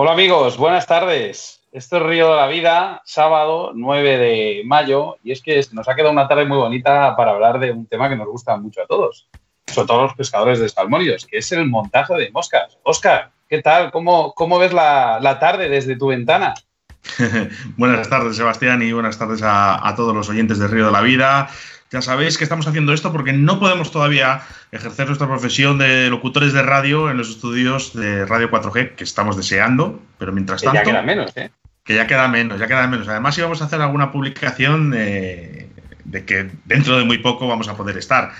Hola amigos, buenas tardes. Esto es Río de la Vida, sábado 9 de mayo, y es que nos ha quedado una tarde muy bonita para hablar de un tema que nos gusta mucho a todos, sobre todo a los pescadores de salmónidos, que es el montaje de moscas. Oscar, ¿qué tal? ¿Cómo, cómo ves la, tarde desde tu ventana? buenas tardes, Sebastián, y buenas tardes a, a todos los oyentes de Río de la Vida. Ya sabéis que estamos haciendo esto porque no podemos todavía ejercer nuestra profesión de locutores de radio en los estudios de Radio 4G, que estamos deseando, pero mientras tanto... Que ya queda menos, ¿eh? Que ya queda menos, ya queda menos. Además íbamos a hacer alguna publicación de, que dentro de muy poco vamos a poder estar.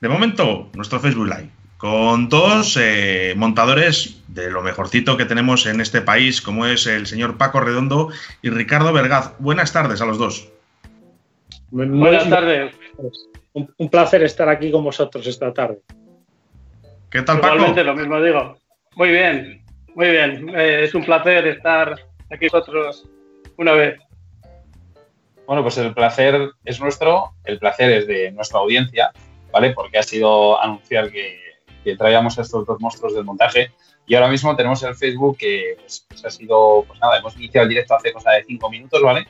De momento, nuestro Facebook Live, con dos eh, montadores de lo mejorcito que tenemos en este país, como es el señor Paco Redondo y Ricardo Vergaz. Buenas tardes a los dos. Buenas tardes. Un, placer estar aquí con vosotros esta tarde. ¿Qué tal, Paco? Igualmente, lo mismo digo. Muy bien, muy bien. Eh, es un placer estar aquí con vosotros una vez. Bueno, pues el placer es nuestro, el placer es de nuestra audiencia, ¿vale? Porque ha sido anunciar que, traíamos a estos dos monstruos del montaje y ahora mismo tenemos el Facebook que pues, pues, ha sido, pues nada, hemos iniciado el directo hace cosa de cinco minutos, ¿vale?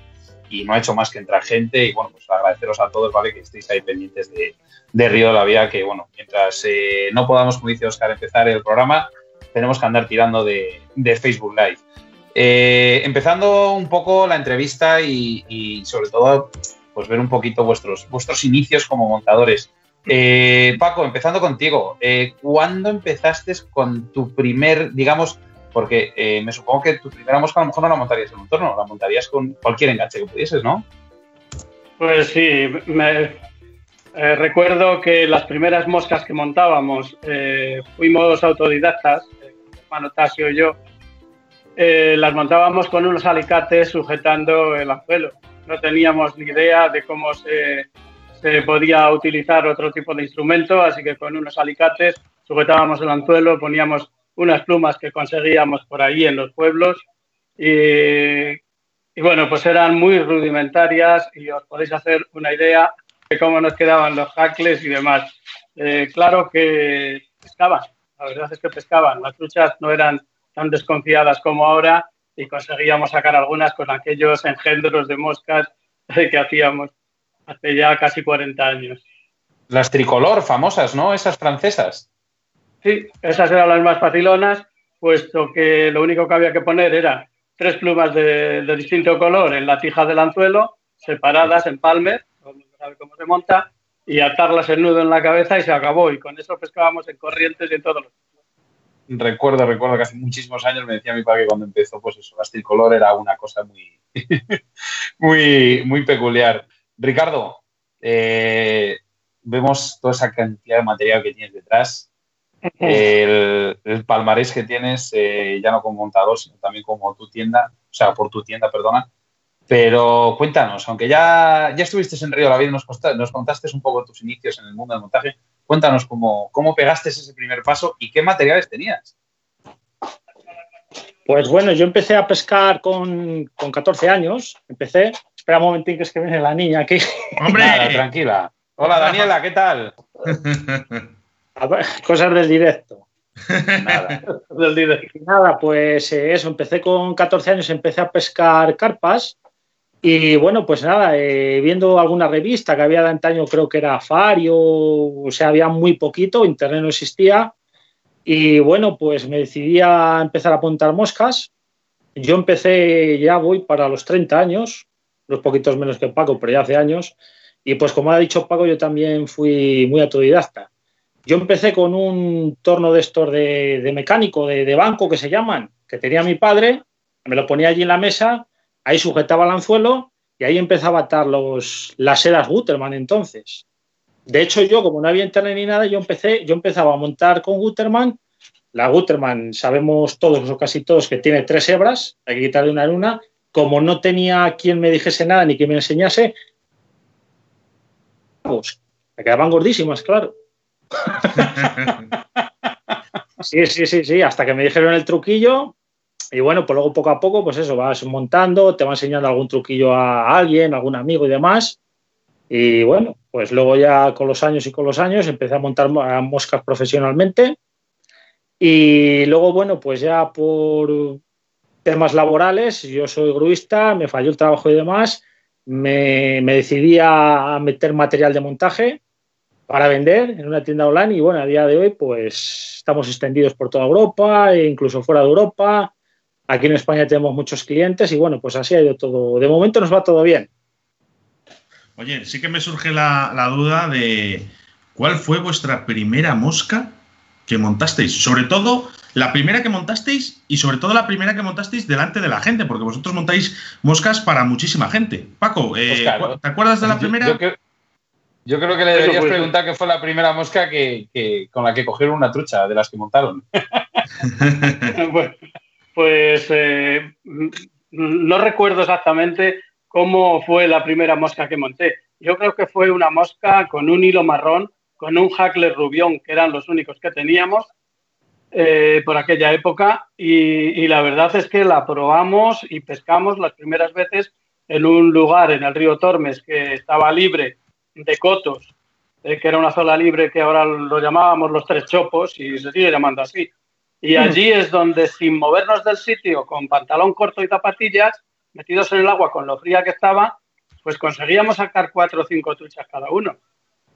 Y no ha hecho más que entrar gente y bueno, pues agradeceros a todos, ¿vale? Que estéis ahí pendientes de, de Río de la Vida, que bueno, mientras eh, no podamos, como dice Oscar, empezar el programa, tenemos que andar tirando de, de Facebook Live. Eh, empezando un poco la entrevista y, sobre todo, pues ver un poquito vuestros, vuestros inicios como montadores. Eh, Paco, empezando contigo, ¿cuándo empezaste con tu primer, digamos, porque eh, me supongo que tu primera mosca a lo mejor no la montarías en un torno, la montarías con cualquier enganche que pudieses, ¿no? Pues sí, me, eh, recuerdo que las primeras moscas que montábamos eh, fuimos autodidactas, mi hermano Tasio y yo, las montábamos con unos alicates sujetando el anzuelo. No teníamos ni idea de cómo se, se podía utilizar otro tipo de instrumento, así que con unos alicates sujetábamos el anzuelo, poníamos unas plumas que conseguíamos por ahí en los pueblos y, bueno, pues eran muy rudimentarias y os podéis hacer una idea de cómo nos quedaban los hackles y demás. Eh, claro que pescaban, la verdad es que pescaban, las truchas no eran tan desconfiadas como ahora y conseguíamos sacar algunas con aquellos engendros de moscas que hacíamos hace ya casi 40 años. Las tricolor famosas, ¿no? Esas francesas. Sí, esas eran las más facilonas, puesto que lo único que había que poner era tres plumas de, distinto color en la tija del anzuelo, separadas en palmer, sabe cómo se monta, y atarlas el nudo en la cabeza y se acabó. Y con eso pescábamos en corrientes y en todos los recuerdo, recuerdo que hace muchísimos años me decía mi padre que cuando empezó, pues eso, el tricolor era una cosa muy, muy, muy peculiar. Ricardo, eh, vemos toda esa cantidad de material que tienes detrás el, palmarés que tienes, eh, ya no como montador, sino también como tu tienda, o sea, por tu tienda, perdona. Pero cuéntanos, aunque ya, ya estuviste en Río de la Vida, nos, nos contaste un poco tus inicios en el mundo del montaje, cuéntanos cómo, cómo pegaste ese primer paso y qué materiales tenías. Pues bueno, yo empecé a pescar con, con 14 años. Empecé. Espera un momentín que es que viene la niña aquí. ¡Hombre! tranquila. Hola, Daniela, ¿qué tal? Cosas del directo. Nada, del directo. Nada, pues eh, eso, empecé con 14 años, empecé a pescar carpas y bueno, pues nada, eh, viendo alguna revista que había de antaño, creo que era Fario, o sea, había muy poquito, internet no existía y bueno, pues me decidí a empezar a apuntar moscas. Yo empecé, ya voy para los 30 años, unos poquitos menos que Paco, pero ya hace años. Y pues como ha dicho Paco, yo también fui muy autodidacta. Yo empecé con un torno de estos de, mecánico, de, banco que se llaman, que tenía mi padre, me lo ponía allí en la mesa, ahí sujetaba el anzuelo y ahí empezaba a atar los, las sedas entonces. De hecho, yo, como no había internet ni nada, yo empecé, yo empezaba a montar con Guterman. La Guterman, sabemos todos o casi todos que tiene tres hebras, hay que quitarle una en una. Como no tenía quien me dijese nada ni quien me enseñase, me quedaban gordísimas, claro. Sí, sí, sí, sí, hasta que me dijeron el truquillo. Y bueno, pues luego poco a poco, pues eso, vas montando, te va enseñando algún truquillo a alguien, algún amigo y demás. Y bueno, pues luego ya con los años y con los años empecé a montar moscas profesionalmente. Y luego, bueno, pues ya por temas laborales, yo soy gruista, me falló el trabajo y demás, me, decidí a meter material de montaje para vender en una tienda online y bueno, a día de hoy pues estamos extendidos por toda Europa e incluso fuera de Europa. Aquí en España tenemos muchos clientes y bueno, pues así ha ido todo. De momento nos va todo bien. Oye, sí que me surge la, la duda de cuál fue vuestra primera mosca que montasteis. Sobre todo la primera que montasteis y sobre todo la primera que montasteis delante de la gente, porque vosotros montáis moscas para muchísima gente. Paco, eh, ¿te acuerdas de la primera? Yo, creo que le deberías preguntar qué fue la primera mosca que, con la que cogieron una trucha de las que montaron. pues eh, no recuerdo exactamente cómo fue la primera mosca que monté. Yo creo que fue una mosca con un hilo marrón, con un hackler rubión, que eran los únicos que teníamos, eh, por aquella época y, la verdad es que la probamos y pescamos las primeras veces en un lugar en el río Tormes que estaba libre de cotos, eh, que era una zona libre que ahora lo llamábamos los tres chopos y se sigue llamando así. Y mm. allí es donde sin movernos del sitio, con pantalón corto y zapatillas, metidos en el agua con lo fría que estaba, pues conseguíamos sacar cuatro o cinco truchas cada uno.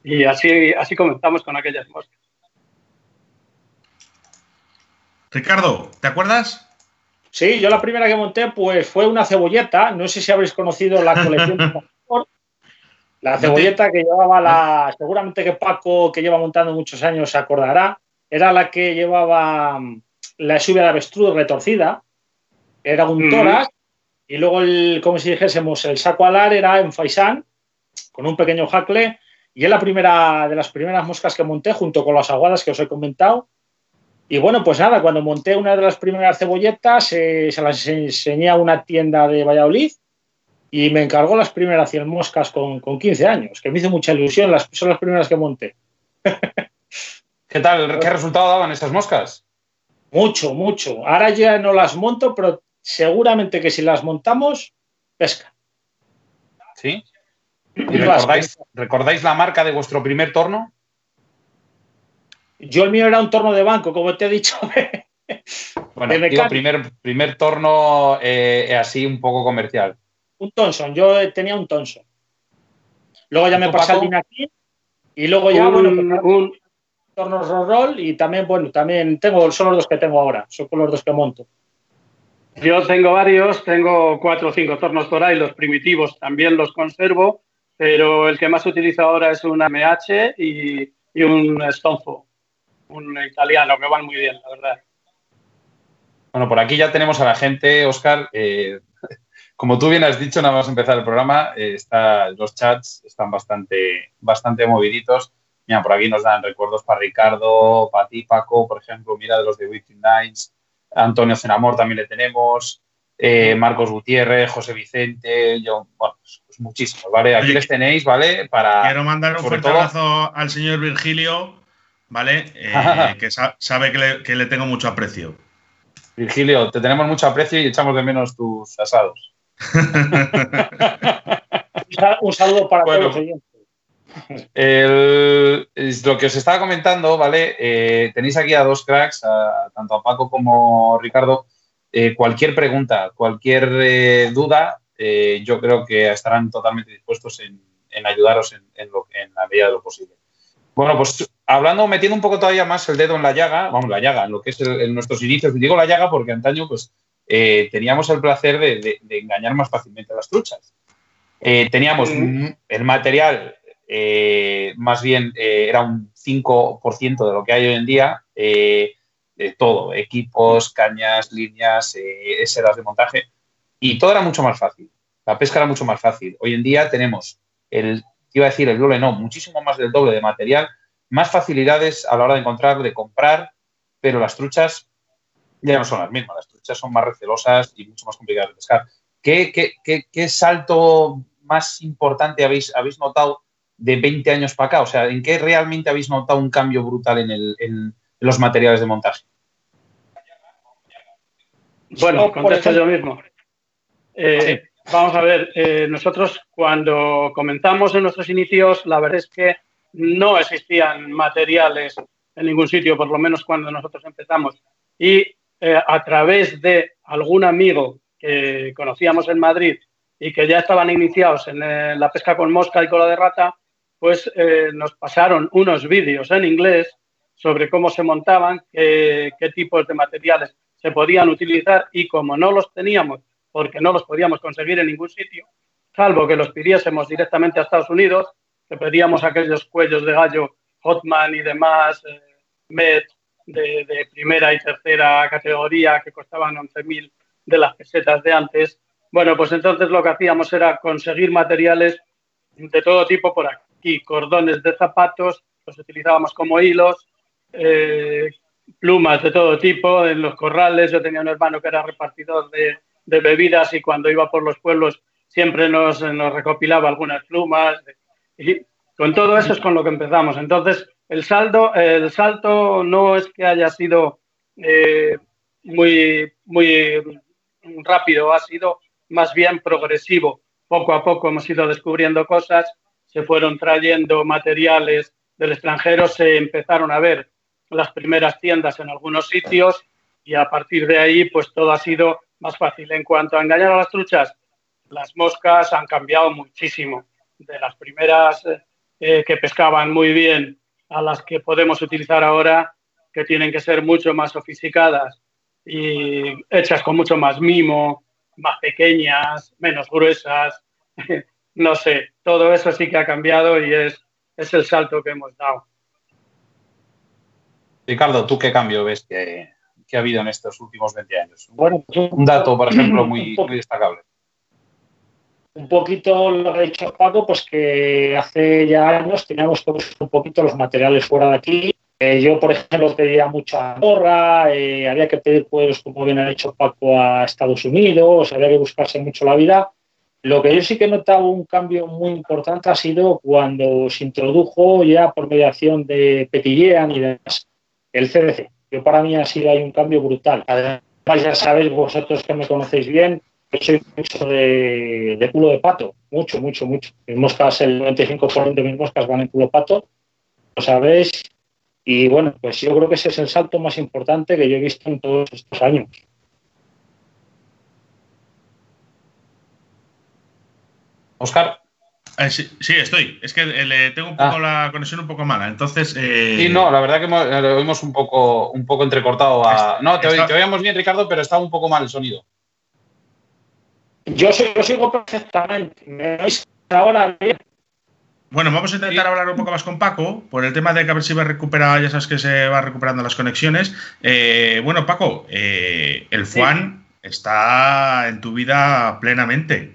Y así, así comenzamos con aquellas moscas. Ricardo, ¿te acuerdas? Sí, yo la primera que monté pues fue una cebolleta. No sé si habréis conocido la colección de La cebolleta que llevaba la. Seguramente que Paco, que lleva montando muchos años, se acordará. Era la que llevaba mm, la lluvia de avestruz retorcida. Era un toras. Y luego, el, como si dijésemos, el saco alar era en faisán, con un pequeño jacle. Y es la primera de las primeras moscas que monté, junto con las aguadas que os he comentado. Y bueno, pues nada, cuando monté una de las primeras cebolletas, eh, se las enseñé a una tienda de Valladolid y me encargó las primeras 100 moscas con, 15 años, que me hizo mucha ilusión, las, son las primeras que monté. ¿Qué tal? ¿Qué resultado daban esas moscas? Mucho, mucho. Ahora ya no las monto, pero seguramente que si las montamos, pesca. ¿Sí? ¿Y recordáis, recordáis la marca de vuestro primer torno? Yo el mío era un torno de banco, como te he dicho. bueno, digo, primer, primer torno eh, así un poco comercial. Un Thomson, yo tenía un Thomson. Luego ya me pasé al Dinakin y luego ya, bueno, pues, un torno roll roll y también, bueno, también tengo, son los dos que tengo ahora, son los dos que monto. Yo tengo varios, tengo cuatro o cinco tornos por ahí, los primitivos también los conservo, pero el que más utilizo ahora es un MH y, y un Stonefo un italiano, que van muy bien, la verdad. Bueno, por aquí ya tenemos a la gente, Oscar. Eh, como tú bien has dicho, nada más empezar el programa, eh, está, los chats están bastante, bastante moviditos. Mira, por aquí nos dan recuerdos para Ricardo, para ti, Paco, por ejemplo, mira de los de Within Nights. Antonio Cenamor también le tenemos. Eh, Marcos Gutiérrez, José Vicente, yo, bueno, pues, pues muchísimos, ¿vale? Aquí les tenéis, ¿vale? Para, quiero mandar un fuerte abrazo al señor Virgilio, ¿vale? Eh, que sabe que le, tengo mucho aprecio. Virgilio, te tenemos mucho aprecio y echamos de menos tus asados. Un saludo para todos los oyentes. lo que os estaba comentando, ¿vale? Eh, tenéis aquí a dos cracks, tanto a Paco como a Ricardo. Eh, cualquier pregunta, cualquier duda, yo creo que estarán totalmente dispuestos en, ayudaros en, en la medida de lo posible. Bueno, pues hablando, metiendo un poco todavía más el dedo en la llaga, vamos, la llaga, en lo que es en nuestros inicios. Digo la llaga porque antaño, pues, eh, teníamos el placer de, engañar más fácilmente a las truchas. Eh, teníamos el material, eh, más bien era un 5% de lo que hay hoy en día, de todo, equipos, cañas, líneas, eseras de montaje, y todo era mucho más fácil. La pesca era mucho más fácil. Hoy en día tenemos el iba a decir el doble, no, muchísimo más del doble de material, más facilidades a la hora de encontrar, de comprar, pero las truchas ya no son las mismas, las truchas son más recelosas y mucho más complicadas de pescar. ¿Qué, salto más importante habéis, habéis notado de 20 años para acá? O sea, ¿en qué realmente habéis notado un cambio brutal en, los materiales de montaje? Bueno, contesto yo mismo. Eh, Vamos a ver, eh, nosotros cuando comenzamos en nuestros inicios, la verdad es que no existían materiales en ningún sitio, por lo menos cuando nosotros empezamos. Y eh, a través de algún amigo que conocíamos en Madrid y que ya estaban iniciados en eh, la pesca con mosca y cola de rata, pues eh, nos pasaron unos vídeos en inglés sobre cómo se montaban, qué, tipos de materiales se podían utilizar y como no los teníamos, porque no los podíamos conseguir en ningún sitio, salvo que los pidiésemos directamente a Estados Unidos, que pedíamos aquellos cuellos de gallo Hotman y demás, eh, de, primera y tercera categoría, que costaban 11.000 de las pesetas de antes. Bueno, pues entonces lo que hacíamos era conseguir materiales de todo tipo por aquí, cordones de zapatos, los utilizábamos como hilos, eh, plumas de todo tipo en los corrales. Yo tenía un hermano que era repartidor de, de bebidas y cuando iba por los pueblos siempre nos, nos recopilaba algunas plumas. Y con todo eso es con lo que empezamos. Entonces, el, saldo, el salto no es que haya sido eh, muy, muy rápido, ha sido más bien progresivo. Poco a poco hemos ido descubriendo cosas, se fueron trayendo materiales del extranjero, se empezaron a ver las primeras tiendas en algunos sitios y a partir de ahí pues todo ha sido más fácil. En cuanto a engañar a las truchas, las moscas han cambiado muchísimo. De las primeras eh, que pescaban muy bien a las que podemos utilizar ahora, que tienen que ser mucho más sofisticadas y hechas con mucho más mimo, más pequeñas, menos gruesas. no sé, todo eso sí que ha cambiado y es, es el salto que hemos dado. Ricardo, ¿tú qué cambio ves que, que ha habido en estos últimos 20 años? Bueno, pues, un dato, por ejemplo, muy, muy destacable un poquito lo que ha dicho Paco, pues que hace ya años teníamos todos un poquito los materiales fuera de aquí. Eh, yo, por ejemplo, pedía mucha gorra, eh, había que pedir, pues, como bien ha dicho Paco, a Estados Unidos, había que buscarse mucho la vida. Lo que yo sí que he notado un cambio muy importante ha sido cuando se introdujo ya por mediación de Petillean y demás el CDC. Yo para mí ha sido ahí un cambio brutal. Además, ya sabéis vosotros que me conocéis bien, soy mucho de, de, culo de pato, mucho, mucho, mucho. Mis moscas, el 95% de mis moscas van en culo de pato, lo sabéis. Y bueno, pues yo creo que ese es el salto más importante que yo he visto en todos estos años. Oscar. Eh, sí, sí, estoy. Es que eh, tengo un poco ah. la conexión un poco mala. Entonces. Eh... Sí, no, la verdad que lo hemos un poco, un poco entrecortado. A... No, te, está... te oíamos bien, Ricardo, pero está un poco mal el sonido. Yo, yo sigo perfectamente. ¿Me oís ahora bien? Bueno, vamos a intentar hablar un poco más con Paco por el tema de que a ver si va a recuperar, ya sabes que se va recuperando las conexiones. Eh, bueno, Paco, eh, el FUAN sí. está en tu vida plenamente.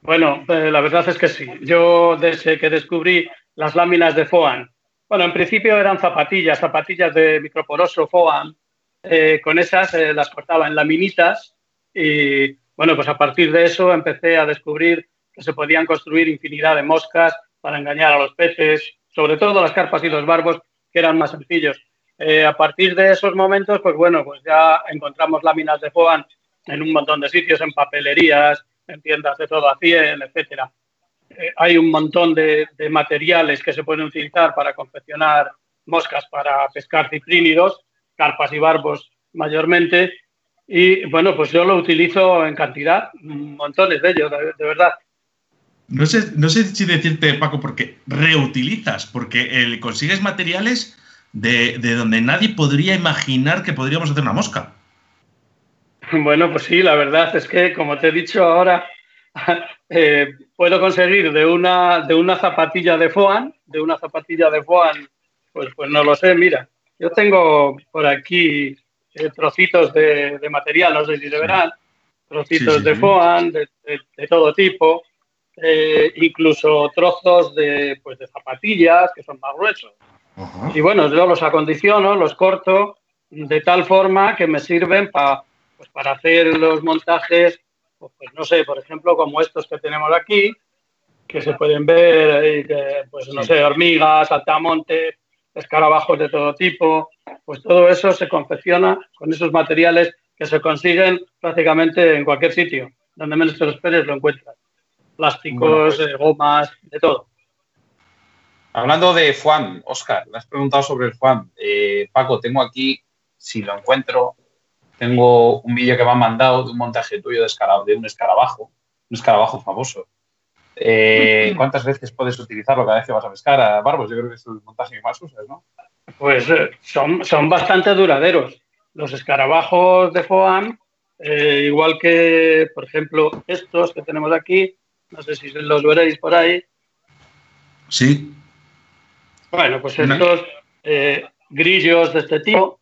Bueno, eh, la verdad es que sí. Yo desde que descubrí las láminas de FOAN, bueno, en principio eran zapatillas, zapatillas de microporoso FOAN, eh, con esas las cortaba en laminitas y bueno, pues a partir de eso empecé a descubrir que se podían construir infinidad de moscas para engañar a los peces, sobre todo las carpas y los barbos, que eran más sencillos. Eh, a partir de esos momentos, pues bueno, pues ya encontramos láminas de foam en un montón de sitios, en papelerías, en tiendas de todo a 100, etcétera. Eh, hay un montón de, materiales que se pueden utilizar para confeccionar moscas para pescar ciprínidos, carpas y barbos mayormente, y bueno, pues yo lo utilizo en cantidad, montones de ellos, de, verdad. No sé, no sé si decirte, Paco, porque reutilizas, porque el, consigues materiales de, de, donde nadie podría imaginar que podríamos hacer una mosca. Bueno, pues sí, la verdad es que, como te he dicho ahora, eh, puedo conseguir de una, de una zapatilla de foam, de una zapatilla de foam, pues, pues no lo sé, mira, yo tengo por aquí eh, trocitos de, de, material, no sé si se verán, trocitos sí, sí, de foam, de, de, de, todo tipo, eh, incluso trozos de, pues, de zapatillas que son más gruesos. Uh -huh. Y bueno, yo los acondiciono, los corto de tal forma que me sirven pa, pues, para hacer los montajes, pues, pues, no sé, por ejemplo, como estos que tenemos aquí, que se pueden ver, eh, pues no sé, hormigas, saltamontes, escarabajos de todo tipo, pues todo eso se confecciona con esos materiales que se consiguen prácticamente en cualquier sitio, donde menos te lo esperes lo encuentras. Plásticos, bueno, pues, eh, gomas, de todo. Hablando de Juan, Oscar, le has preguntado sobre el Juan. Eh, Paco, tengo aquí, si lo encuentro, tengo un vídeo que me han mandado de un montaje tuyo de, de un escarabajo, un escarabajo famoso. Eh, ¿Cuántas veces puedes utilizarlo cada vez que vas a pescar a barbos? Yo creo que es el montaje que más usas, ¿no? Pues eh, son, son bastante duraderos. Los escarabajos de FOAM, eh, igual que, por ejemplo, estos que tenemos aquí, no sé si los veréis por ahí. Sí. Bueno, pues estos grillos de este tipo.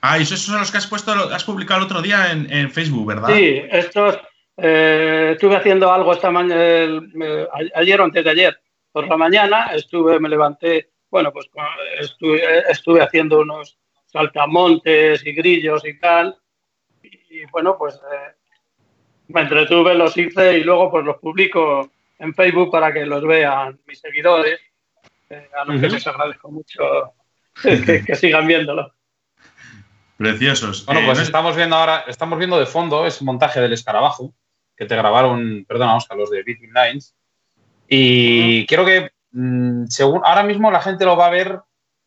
Ah, y esos son los que has puesto, has publicado el otro día en, en Facebook, ¿verdad? Sí, estos eh, estuve haciendo algo esta mañana, ayer o antes de ayer, por la mañana, estuve, me levanté, bueno, pues estuve, haciendo unos saltamontes y grillos y tal, y, bueno, pues eh, me entretuve, los hice y luego pues los publico en Facebook para que los vean mis seguidores, eh, a los que les agradezco mucho que, sigan viéndolo. Preciosos. Bueno, pues estamos viendo ahora, estamos viendo de fondo ese montaje del escarabajo que te grabaron, perdona Oscar, los de Beating Lines. Y quiero que, mm, según ahora mismo la gente lo va a ver,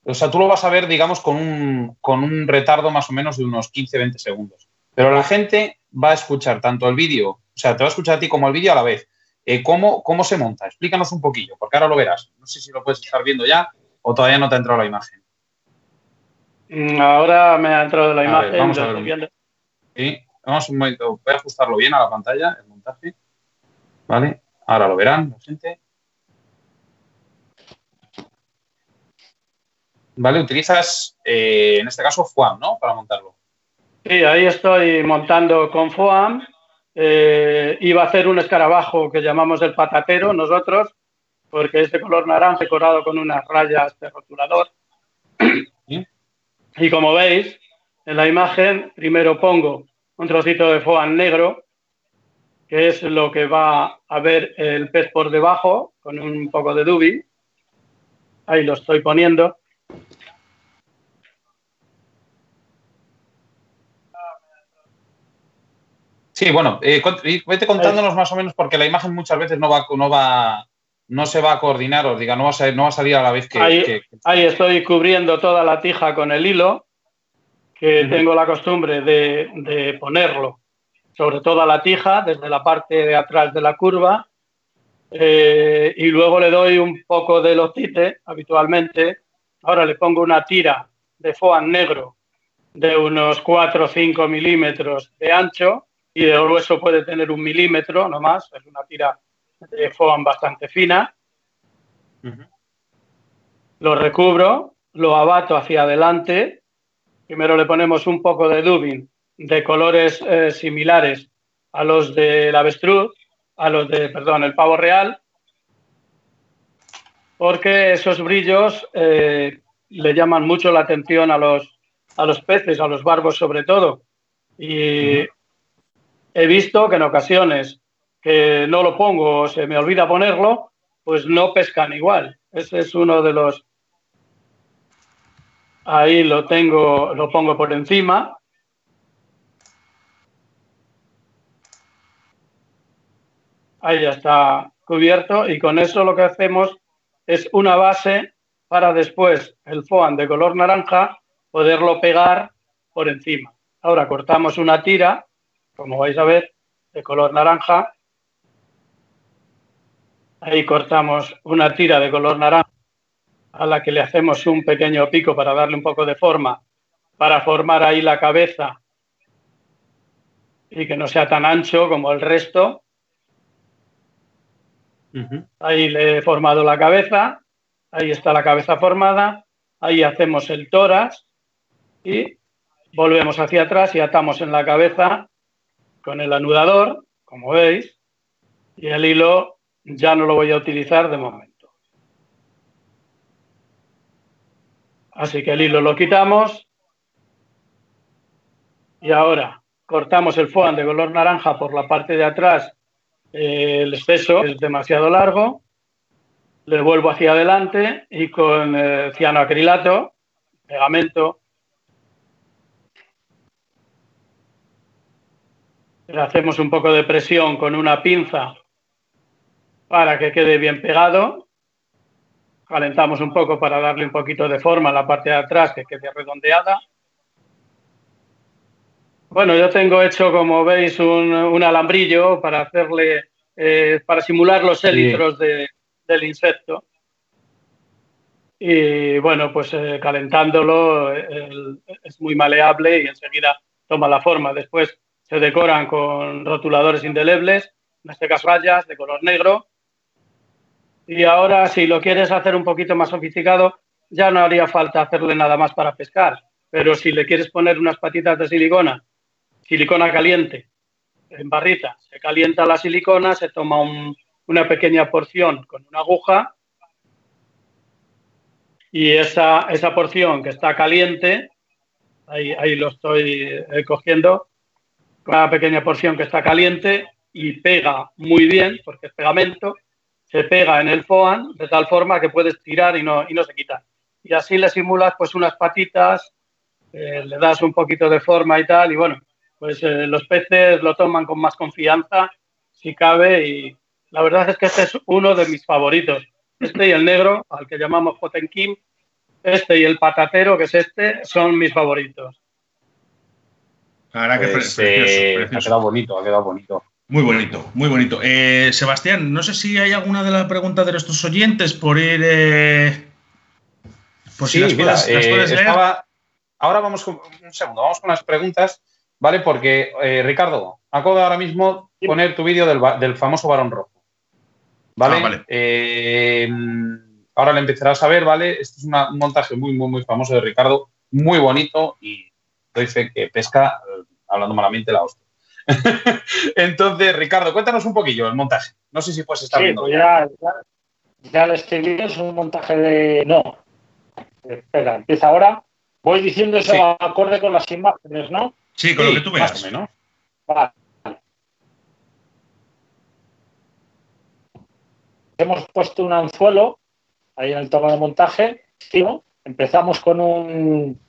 o sea, tú lo vas a ver, digamos, con un, con un retardo más o menos de unos 15-20 segundos. Pero la gente va a escuchar tanto el vídeo, o sea, te va a escuchar a ti como el vídeo a la vez. Eh, ¿cómo, ¿Cómo se monta? Explícanos un poquillo, porque ahora lo verás. No sé si lo puedes estar viendo ya o todavía no te ha entrado la imagen. Mm, ahora me ha entrado la imagen. vamos a ver. Sí. Vamos un momento, voy a ajustarlo bien a la pantalla, el montaje. ¿Vale? Ahora lo verán la gente. ¿Vale? Utilizas, eh, en este caso, FOAM, ¿no? Para montarlo. Sí, ahí estoy montando con FOAM. Eh, iba a hacer un escarabajo que llamamos el patatero nosotros, porque es de color naranja decorado con unas rayas de rotulador. Y como veis, en la imagen, primero pongo un trocito de foam negro, que es lo que va a ver el pez por debajo, con un poco de dubi. Ahí lo estoy poniendo. Sí, bueno, eh, vete contándonos más o menos porque la imagen muchas veces no va, no va, no se va a coordinar, o diga, no va a, no va a salir a la vez que ahí, ahí, estoy cubriendo toda la tija con el hilo que tengo la costumbre de, ponerlo sobre toda la tija, desde la parte de atrás de la curva, eh, y luego le doy un poco de locite habitualmente. Ahora le pongo una tira de foam negro de unos 4 o 5 milímetros de ancho y de grueso puede tener un milímetro no más, es una tira de foam bastante fina. Lo recubro, lo abato hacia adelante Primero le ponemos un poco de dubin de colores eh, similares a los del avestruz, a los de, perdón, el pavo real, porque esos brillos eh, le llaman mucho la atención a los, a los peces, a los barbos sobre todo. Y he visto que en ocasiones que no lo pongo o se me olvida ponerlo, pues no pescan igual. Ese es uno de los Ahí lo tengo, lo pongo por encima. Ahí ya está cubierto y con eso lo que hacemos es una base para después el foam de color naranja poderlo pegar por encima. Ahora cortamos una tira, como vais a ver, de color naranja. Ahí cortamos una tira de color naranja a la que le hacemos un pequeño pico para darle un poco de forma, para formar ahí la cabeza y que no sea tan ancho como el resto. Ahí le he formado la cabeza, ahí está la cabeza formada, ahí hacemos el tórax y volvemos hacia atrás y atamos en la cabeza con el anudador, como veis, y el hilo ya no lo voy a utilizar de momento. Así que el hilo lo quitamos. Y ahora cortamos el foam de color naranja por la parte de atrás. Eh, el exceso es demasiado largo. Le vuelvo hacia adelante y con eh, cianoacrilato, pegamento, le hacemos un poco de presión con una pinza para que quede bien pegado calentamos un poco para darle un poquito de forma a la parte de atrás que quede redondeada. Bueno, yo tengo hecho, como veis, un, alambrillo para hacerle, eh, para simular los élitros del insecto. Y bueno, pues eh, calentándolo es muy maleable y enseguida toma la forma. Después se decoran con rotuladores indelebles, en este caso rayas de color negro. Y ahora, si lo quieres hacer un poquito más sofisticado, ya no haría falta hacerle nada más para pescar. Pero si le quieres poner unas patitas de silicona, silicona caliente, en barrita, se calienta la silicona, se toma una pequeña porción con una aguja y esa, esa porción que está caliente, ahí, ahí lo estoy eh, cogiendo, una pequeña porción que está caliente y pega muy bien, porque es pegamento, se pega en el foam de tal forma que puedes tirar y no, y no se quita. Y así le simulas pues unas patitas, eh, le das un poquito de forma y tal, y bueno, pues eh, los peces lo toman con más confianza, si cabe, y la verdad es que este es uno de mis favoritos. Este y el negro, al que llamamos Potenkim, este y el patatero, que es este, son mis favoritos. La que pues, eh, Ha quedado bonito, ha quedado bonito. Muy bonito, muy bonito. Eh, Sebastián, no sé si hay alguna de las preguntas de nuestros oyentes por ir. Eh, por si las, puedes, leer. ahora vamos con. Un segundo, vamos con las preguntas, ¿vale? Porque, Ricardo, acabo de ahora mismo poner tu vídeo del, famoso varón rojo. ¿Vale? Ah, vale. ahora le empezarás a ver, ¿vale? Este es un montaje muy, muy, muy famoso de Ricardo, muy bonito y doy fe que pesca, eh, hablando malamente, la hostia. Entonces, Ricardo, cuéntanos un poquillo el montaje. No sé si puedes estar sí, Pues ya, ya, le estoy viendo, es un montaje de. No. Espera, empieza ahora. Voy diciendo eso acorde con las imágenes, ¿no? Sí, con lo que tú veas. Más o menos. Vale. Hemos puesto un anzuelo ahí en el tono de montaje. Empezamos con un,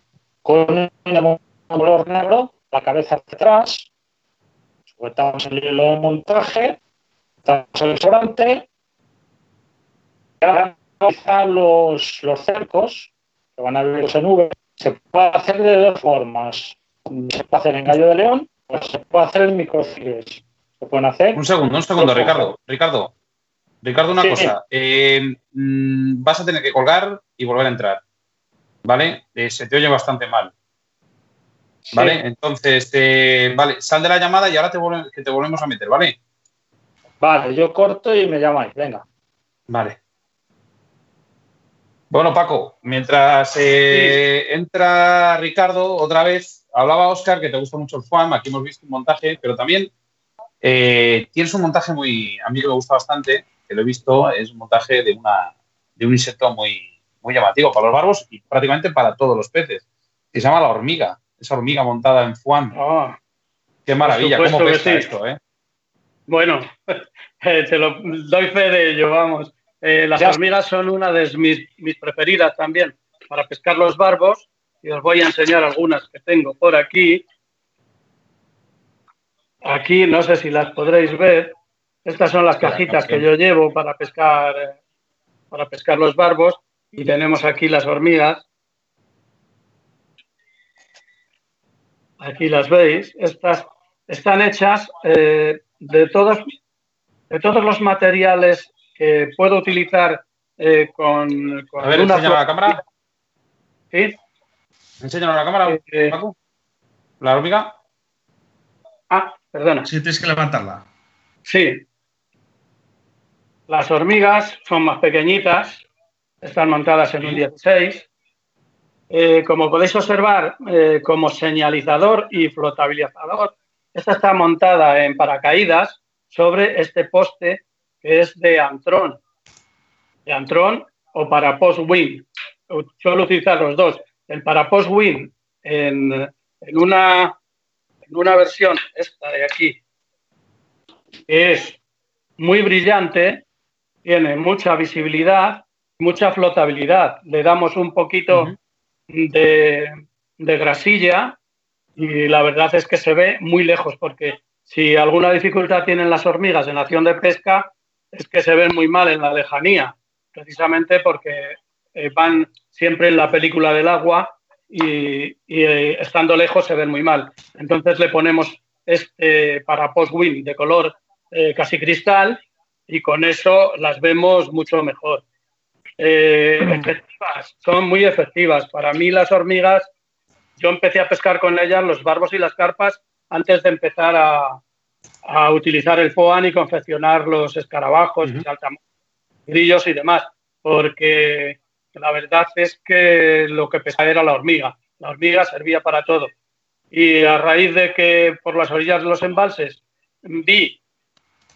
con un color negro, la cabeza hacia atrás, sujetamos el hilo de montaje, estamos el sobrante, y ahora los, los cercos, que van a ver en V, se puede hacer de dos formas. Se puede hacer en gallo de león o se puede hacer en microcicles. Se pueden hacer. Un segundo, un segundo, Ricardo. Ricardo, Ricardo, una cosa. Eh, mm, vas a tener que colgar y volver a entrar. ¿Vale? Eh, se te oye bastante mal. ¿Vale? Entonces, eh, vale, sal de la llamada y ahora te, que te volvemos a meter, ¿vale? Vale, yo corto y me llamáis, venga. Vale. Bueno, Paco, mientras eh, entra Ricardo otra vez, hablaba Oscar que te gusta mucho el FAM, aquí hemos visto un montaje, pero también eh, tienes un montaje muy, a mí que me gusta bastante, que lo he visto, es un montaje de, una, de un insecto muy, muy llamativo para los barbos y prácticamente para todos los peces, que se llama la hormiga esa hormiga montada en Fuan. Ah, Qué maravilla, cómo pesca esto, ¿eh? Bueno, eh, te lo doy fe de ello, vamos. Eh, las hormigas son una de mis, mis, preferidas también para pescar los barbos y os voy a enseñar algunas que tengo por aquí. Aquí no sé si las podréis ver. Estas son las cajitas que yo llevo para pescar, para pescar los barbos y tenemos aquí las hormigas. Aquí las veis, estas están hechas eh, de, todos, de todos los materiales que puedo utilizar eh, con, con, A ver, una la cámara. ¿Sí? Enséñalo a la cámara, eh, ¿La hormiga? Ah, perdona. Sí, tienes que levantarla. Sí. Las hormigas son más pequeñitas, están montadas en un 16 eh, como podéis observar, eh, como señalizador y flotabilizador, esta está montada en paracaídas sobre este poste que es de Antron. De Antron o para post-wing. Suelo utilizar los dos. El para post-wing en, en, una, en una versión, esta de aquí, es muy brillante, tiene mucha visibilidad, mucha flotabilidad. Le damos un poquito de, grasilla y la verdad es que se ve muy lejos porque si alguna dificultad tienen las hormigas en acción de pesca es que se ven muy mal en la lejanía, precisamente porque eh, van siempre en la película del agua y, eh, estando lejos se ven muy mal. Entonces le ponemos este para post-win de color eh, casi cristal y con eso las vemos mucho mejor. Eh, efectivas, son muy efectivas. Para mí las hormigas, yo empecé a pescar con ellas los barbos y las carpas antes de empezar a, utilizar el FOAN y confeccionar los escarabajos, grillos y demás, porque la verdad es que lo que pesaba era la hormiga. La hormiga servía para todo. Y a raíz de que por las orillas de los embalses vi,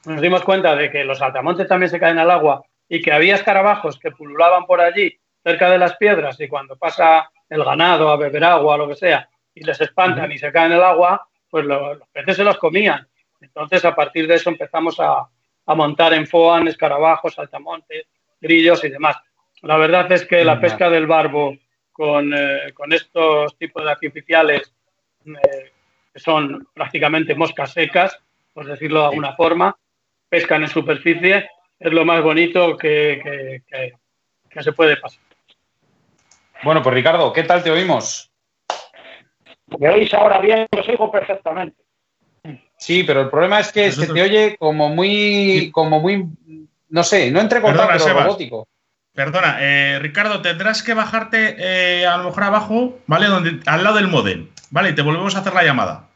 nos dimos cuenta de que los saltamontes también se caen al agua y que había escarabajos que pululaban por allí cerca de las piedras y cuando pasa el ganado a beber agua o lo que sea y les espantan y se caen en el agua, pues los, peces se los comían. Entonces a partir de eso empezamos a, montar en FOAN escarabajos, saltamontes, grillos y demás. La verdad es que la pesca del barbo con, eh, estos tipos de artificiales eh, que son prácticamente moscas secas, por decirlo de alguna forma, pescan en superficie, es lo más bonito que, se puede pasar. Bueno, pues Ricardo, ¿qué tal te oímos? Me oís ahora bien, os oigo perfectamente. Sí, pero el problema es que se te oye como muy, como muy, no sé, no entrecortado, pero robótico. Perdona, eh, Ricardo, tendrás que bajarte eh, a lo mejor abajo, ¿vale? Donde, al lado del modem, ¿vale? Y te volvemos a hacer la llamada.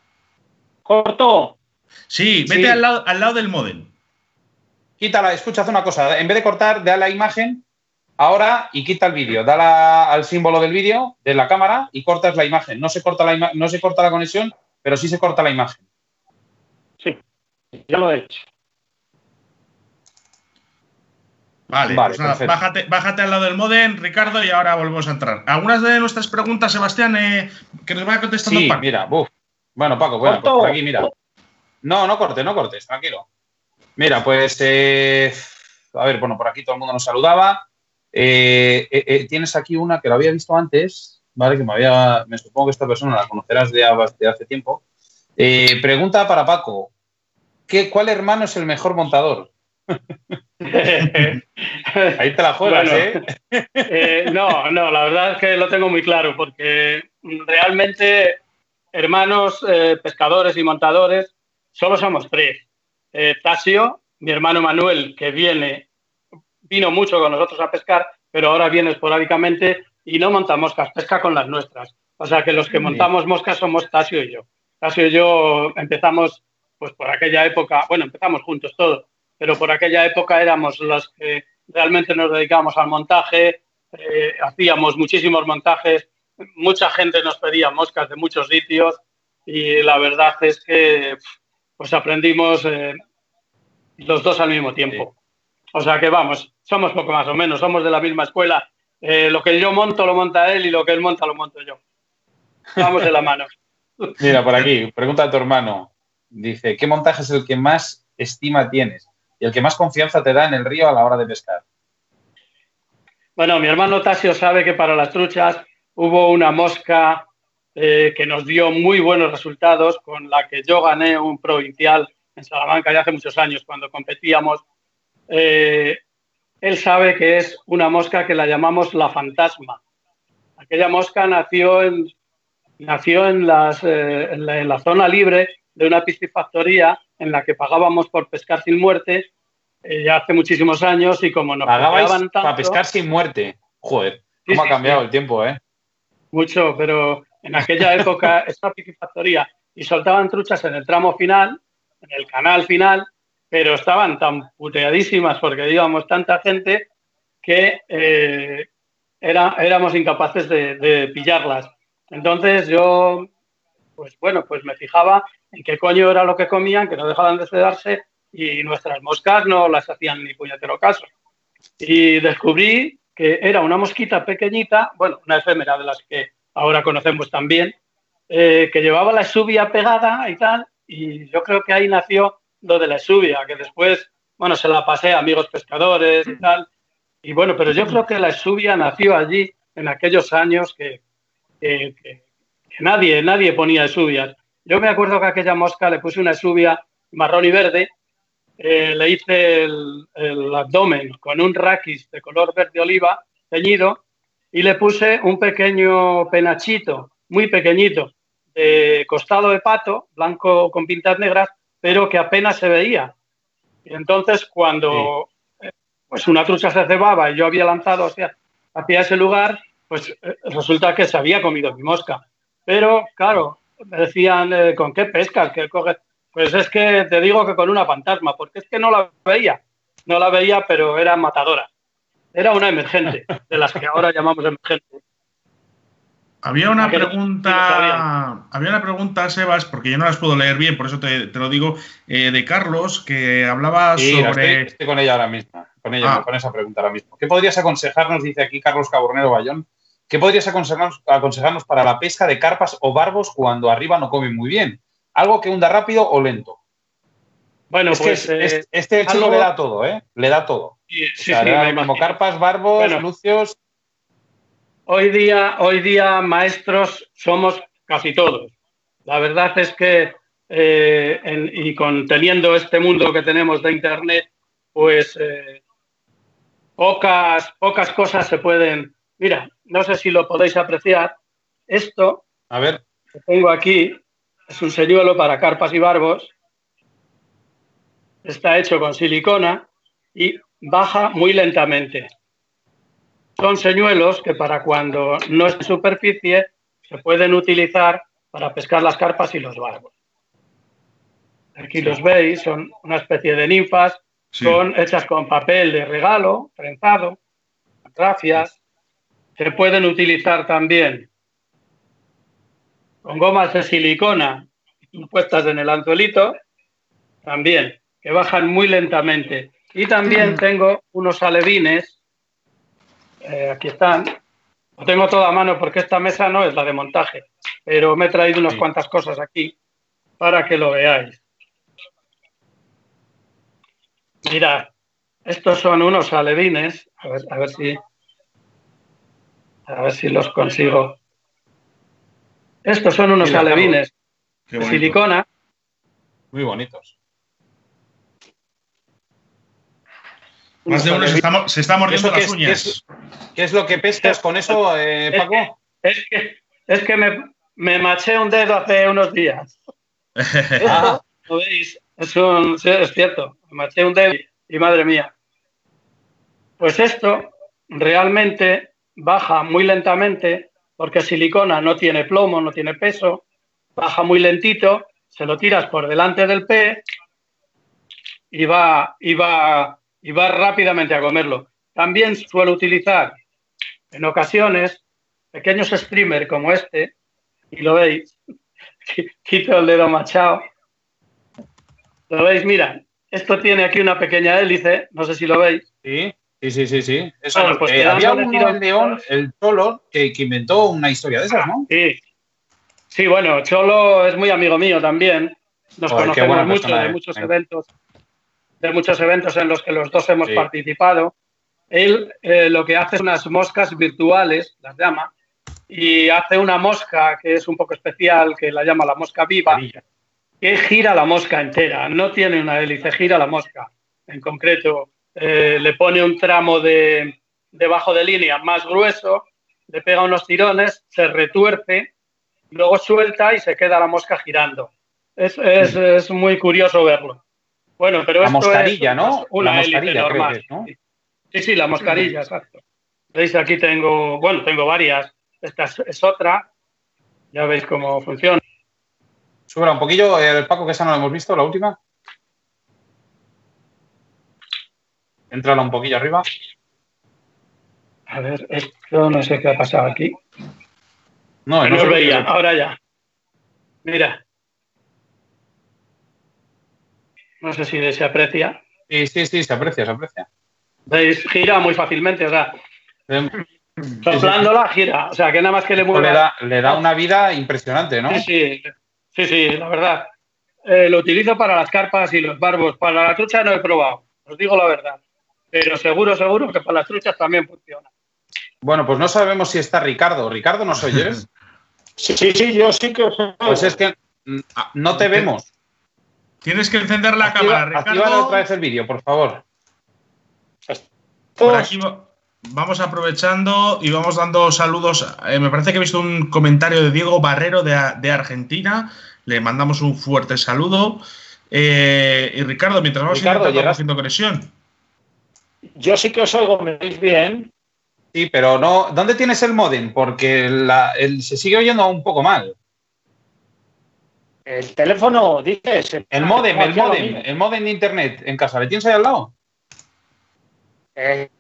¿Corto? Sí, vete Al, lado, al lado del modem quítala, escucha, haz una cosa, en vez de cortar, da la imagen ahora y quita el vídeo, da al símbolo del vídeo de la cámara y cortas la imagen. No se corta la, no se corta la conexión, pero sí se corta la imagen. Sí, ya lo he hecho. Vale, pues bájate, al lado del modem, Ricardo, y ahora volvemos a entrar. Algunas de nuestras preguntas, Sebastián, eh, que nos vaya contestando sí, mira, Bueno, Paco, bueno, pues por aquí, mira. No, no cortes, no cortes, tranquilo. Mira, pues, eh, a ver, bueno, por aquí todo el mundo nos saludaba. Eh, eh, tienes aquí una que lo había visto antes, ¿vale? Que me había, me supongo que esta persona la conocerás de, hace tiempo. pregunta para Paco, ¿qué, ¿cuál hermano es el mejor montador? Ahí te la juegas, ¿eh? No, no, la verdad es que lo tengo muy claro, porque realmente hermanos pescadores y montadores solo somos tres eh, Tasio, mi hermano Manuel, que viene, vino mucho con nosotros a pescar, pero ahora viene esporádicamente y no monta moscas, pesca con las nuestras. O sea que los que montamos moscas somos Tasio y yo. Tasio y yo empezamos, pues por aquella época, bueno, empezamos juntos todos, pero por aquella época éramos los que realmente nos dedicábamos al montaje, eh, hacíamos muchísimos montajes, mucha gente nos pedía moscas de muchos sitios y la verdad es que pues aprendimos eh, los dos al mismo tiempo. O sea que vamos, somos poco más o menos, somos de la misma escuela. Eh, lo que yo monto lo monta él y lo que él monta lo monto yo. Vamos de la mano. Mira, por aquí, pregunta a tu hermano. Dice, ¿qué montaje es el que más estima tienes y el que más confianza te da en el río a la hora de pescar? Bueno, mi hermano Tasio sabe que para las truchas hubo una mosca eh, que nos dio muy buenos resultados, con la que yo gané un provincial en Salamanca ya hace muchos años, cuando competíamos. Eh, él sabe que es una mosca que la llamamos la fantasma. Aquella mosca nació en, nació en, las, eh, en, la, zona libre de una piscifactoría en la que pagábamos por pescar sin muerte ya hace muchísimos años y como nos pagaban tanto, para pescar sin muerte. Joder, cómo ha cambiado el tiempo, ¿eh? Mucho, pero en aquella época esta piscifactoría y soltaban truchas en el tramo final, en el canal final, pero estaban tan puteadísimas porque íbamos tanta gente que eh, era, éramos incapaces de, pillarlas. Entonces yo, pues bueno, pues me fijaba en qué coño era lo que comían, que no dejaban de sedarse y nuestras moscas no las hacían ni puñetero caso. Y descubrí que era una mosquita pequeñita, bueno, una efémera de las que ahora conocemos también, eh, que llevaba la subia pegada y tal, y yo creo que ahí nació lo de la subia, que después, bueno, se la pasé a amigos pescadores y tal, y bueno, pero yo creo que la subia nació allí en aquellos años que, nadie, nadie ponía subias. Yo me acuerdo que aquella mosca le puse una subia marrón y verde, eh, le hice el, el, abdomen con un raquis de color verde oliva teñido y le puse un pequeño penachito, muy pequeñito, de costado de pato, blanco con pintas negras, pero que apenas se veía. Y entonces cuando eh, pues una trucha se cebaba y yo había lanzado hacia, hacia ese lugar, pues eh, resulta que se había comido mi mosca. Pero claro, me decían, eh, ¿con qué pescas? ¿Qué coges? Pues es que te digo que con una fantasma, porque es que no la veía. No la veía, pero era matadora. Era una emergente, de las que ahora llamamos emergente. Había una pregunta, había una pregunta, Sebas, porque yo no las puedo leer bien, por eso te, lo digo, eh, de Carlos, que hablaba sobre. Estoy, con ella ahora mismo, con ella, ah. con esa pregunta ahora mismo. ¿Qué podrías aconsejarnos, dice aquí Carlos Cabornero Bayón, qué podrías aconsejarnos, aconsejarnos para la pesca de carpas o barbos cuando arriba no comen muy bien? ¿Algo que hunda rápido o lento? Bueno, pues. Eh, este hecho le da todo, ¿eh? Le da todo. Sí, sí, como carpas, barbos, lucios. Hoy día, hoy día, maestros somos casi todos. La verdad es que, eh, y con teniendo este mundo que tenemos de Internet, pues eh, pocas, pocas cosas se pueden. Mira, no sé si lo podéis apreciar. Esto, a ver, que tengo aquí, es un señuelo para carpas y barbos. Está hecho con silicona y baja muy lentamente. Son señuelos que para cuando no es en superficie se pueden utilizar para pescar las carpas y los barbos. Aquí los veis, son una especie de ninfas, son hechas con papel de regalo, trenzado, rafias. Se pueden utilizar también con gomas de silicona puestas en el anzuelito, también, que bajan muy lentamente. Y también mm. tengo unos alevines, eh, aquí están, lo tengo todo a mano porque esta mesa no es la de montaje, pero me he traído unas cuantas cosas aquí para que lo veáis. Mirad, estos son unos alevines, a ver, a ver si a ver si los consigo. Estos son unos alevines de silicona. Muy bonitos. Más de uno se está, mordiendo las uñas. ¿qué es, lo que pescas con eso, eh, Paco? Es que, es que me, me, maché un dedo hace unos días. ah, ¿Lo veis? Es, un, es cierto, me maché un dedo y madre mía. Pues esto realmente baja muy lentamente porque silicona no tiene plomo, no tiene peso, baja muy lentito, se lo tiras por delante del pez y va, y va, y va rápidamente a comerlo. También suelo utilizar en ocasiones pequeños streamers como este, y lo veis, quito el dedo machado. ¿Lo veis? Mira, esto tiene aquí una pequeña hélice, no sé si lo veis. Sí. Sí, sí, sí, Eso, pues eh, había un el león, el Cholo, que, inventó una historia de esas, ¿no? Sí. Sí, bueno, Cholo es muy amigo mío también. Nos conocemos mucho de muchos eventos, de muchos eventos en los que los dos hemos participado. Él eh, lo que hace es unas moscas virtuales, las llama, y hace una mosca que es un poco especial, que la llama la mosca viva, que gira la mosca entera. No tiene una hélice, gira la mosca. En concreto, eh, le pone un tramo de, bajo de línea más grueso, le pega unos tirones, se retuerce, luego suelta y se queda la mosca girando. Es, es, muy curioso verlo. Bueno, pero la moscarilla, ¿no? Una hélice normal. Sí, sí, la moscarilla, exacto. Veis, aquí tengo, bueno, tengo varias. Esta es, otra. Ya veis cómo funciona. Subra un poquillo, el Paco, que esa no lo hemos visto, la última. Entrala un poquillo arriba. A ver, esto no sé qué ha pasado aquí. No, no, veía, ahora ya. Mira. No sé si se aprecia. Sí, sí, sí, se aprecia, se aprecia. ¿Veis? Gira muy fácilmente, o sea. Soplándola, gira. O sea, que nada más que le mueve. Le da, le da una vida impresionante, ¿no? Sí, sí, sí, sí la verdad. Eh, lo utilizo para las carpas y los barbos. Para la trucha no he probado, os digo la verdad pero seguro, seguro que para las truchas también funciona. Bueno, pues no sabemos si está Ricardo. Ricardo, ¿nos oyes? Sí, sí, sí, yo sí que os Pues es que mm, ah, no te vemos. Tienes que encender la cámara, Ricardo. Activa otra vez el vídeo, por favor. Por aquí, vamos aprovechando y vamos dando saludos. Eh, me parece que he visto un comentario de Diego Barrero de, de Argentina. Le mandamos un fuerte saludo. Eh, y Ricardo, mientras vamos Ricardo, haciendo conexión. Yo sí que os oigo, me veis bien. Sí, pero no. ¿Dónde tienes el modem? Porque se sigue oyendo un poco mal. El teléfono, dices. El modem, el modem, el modem de internet en casa. ¿Le tienes ahí al lado? Eh,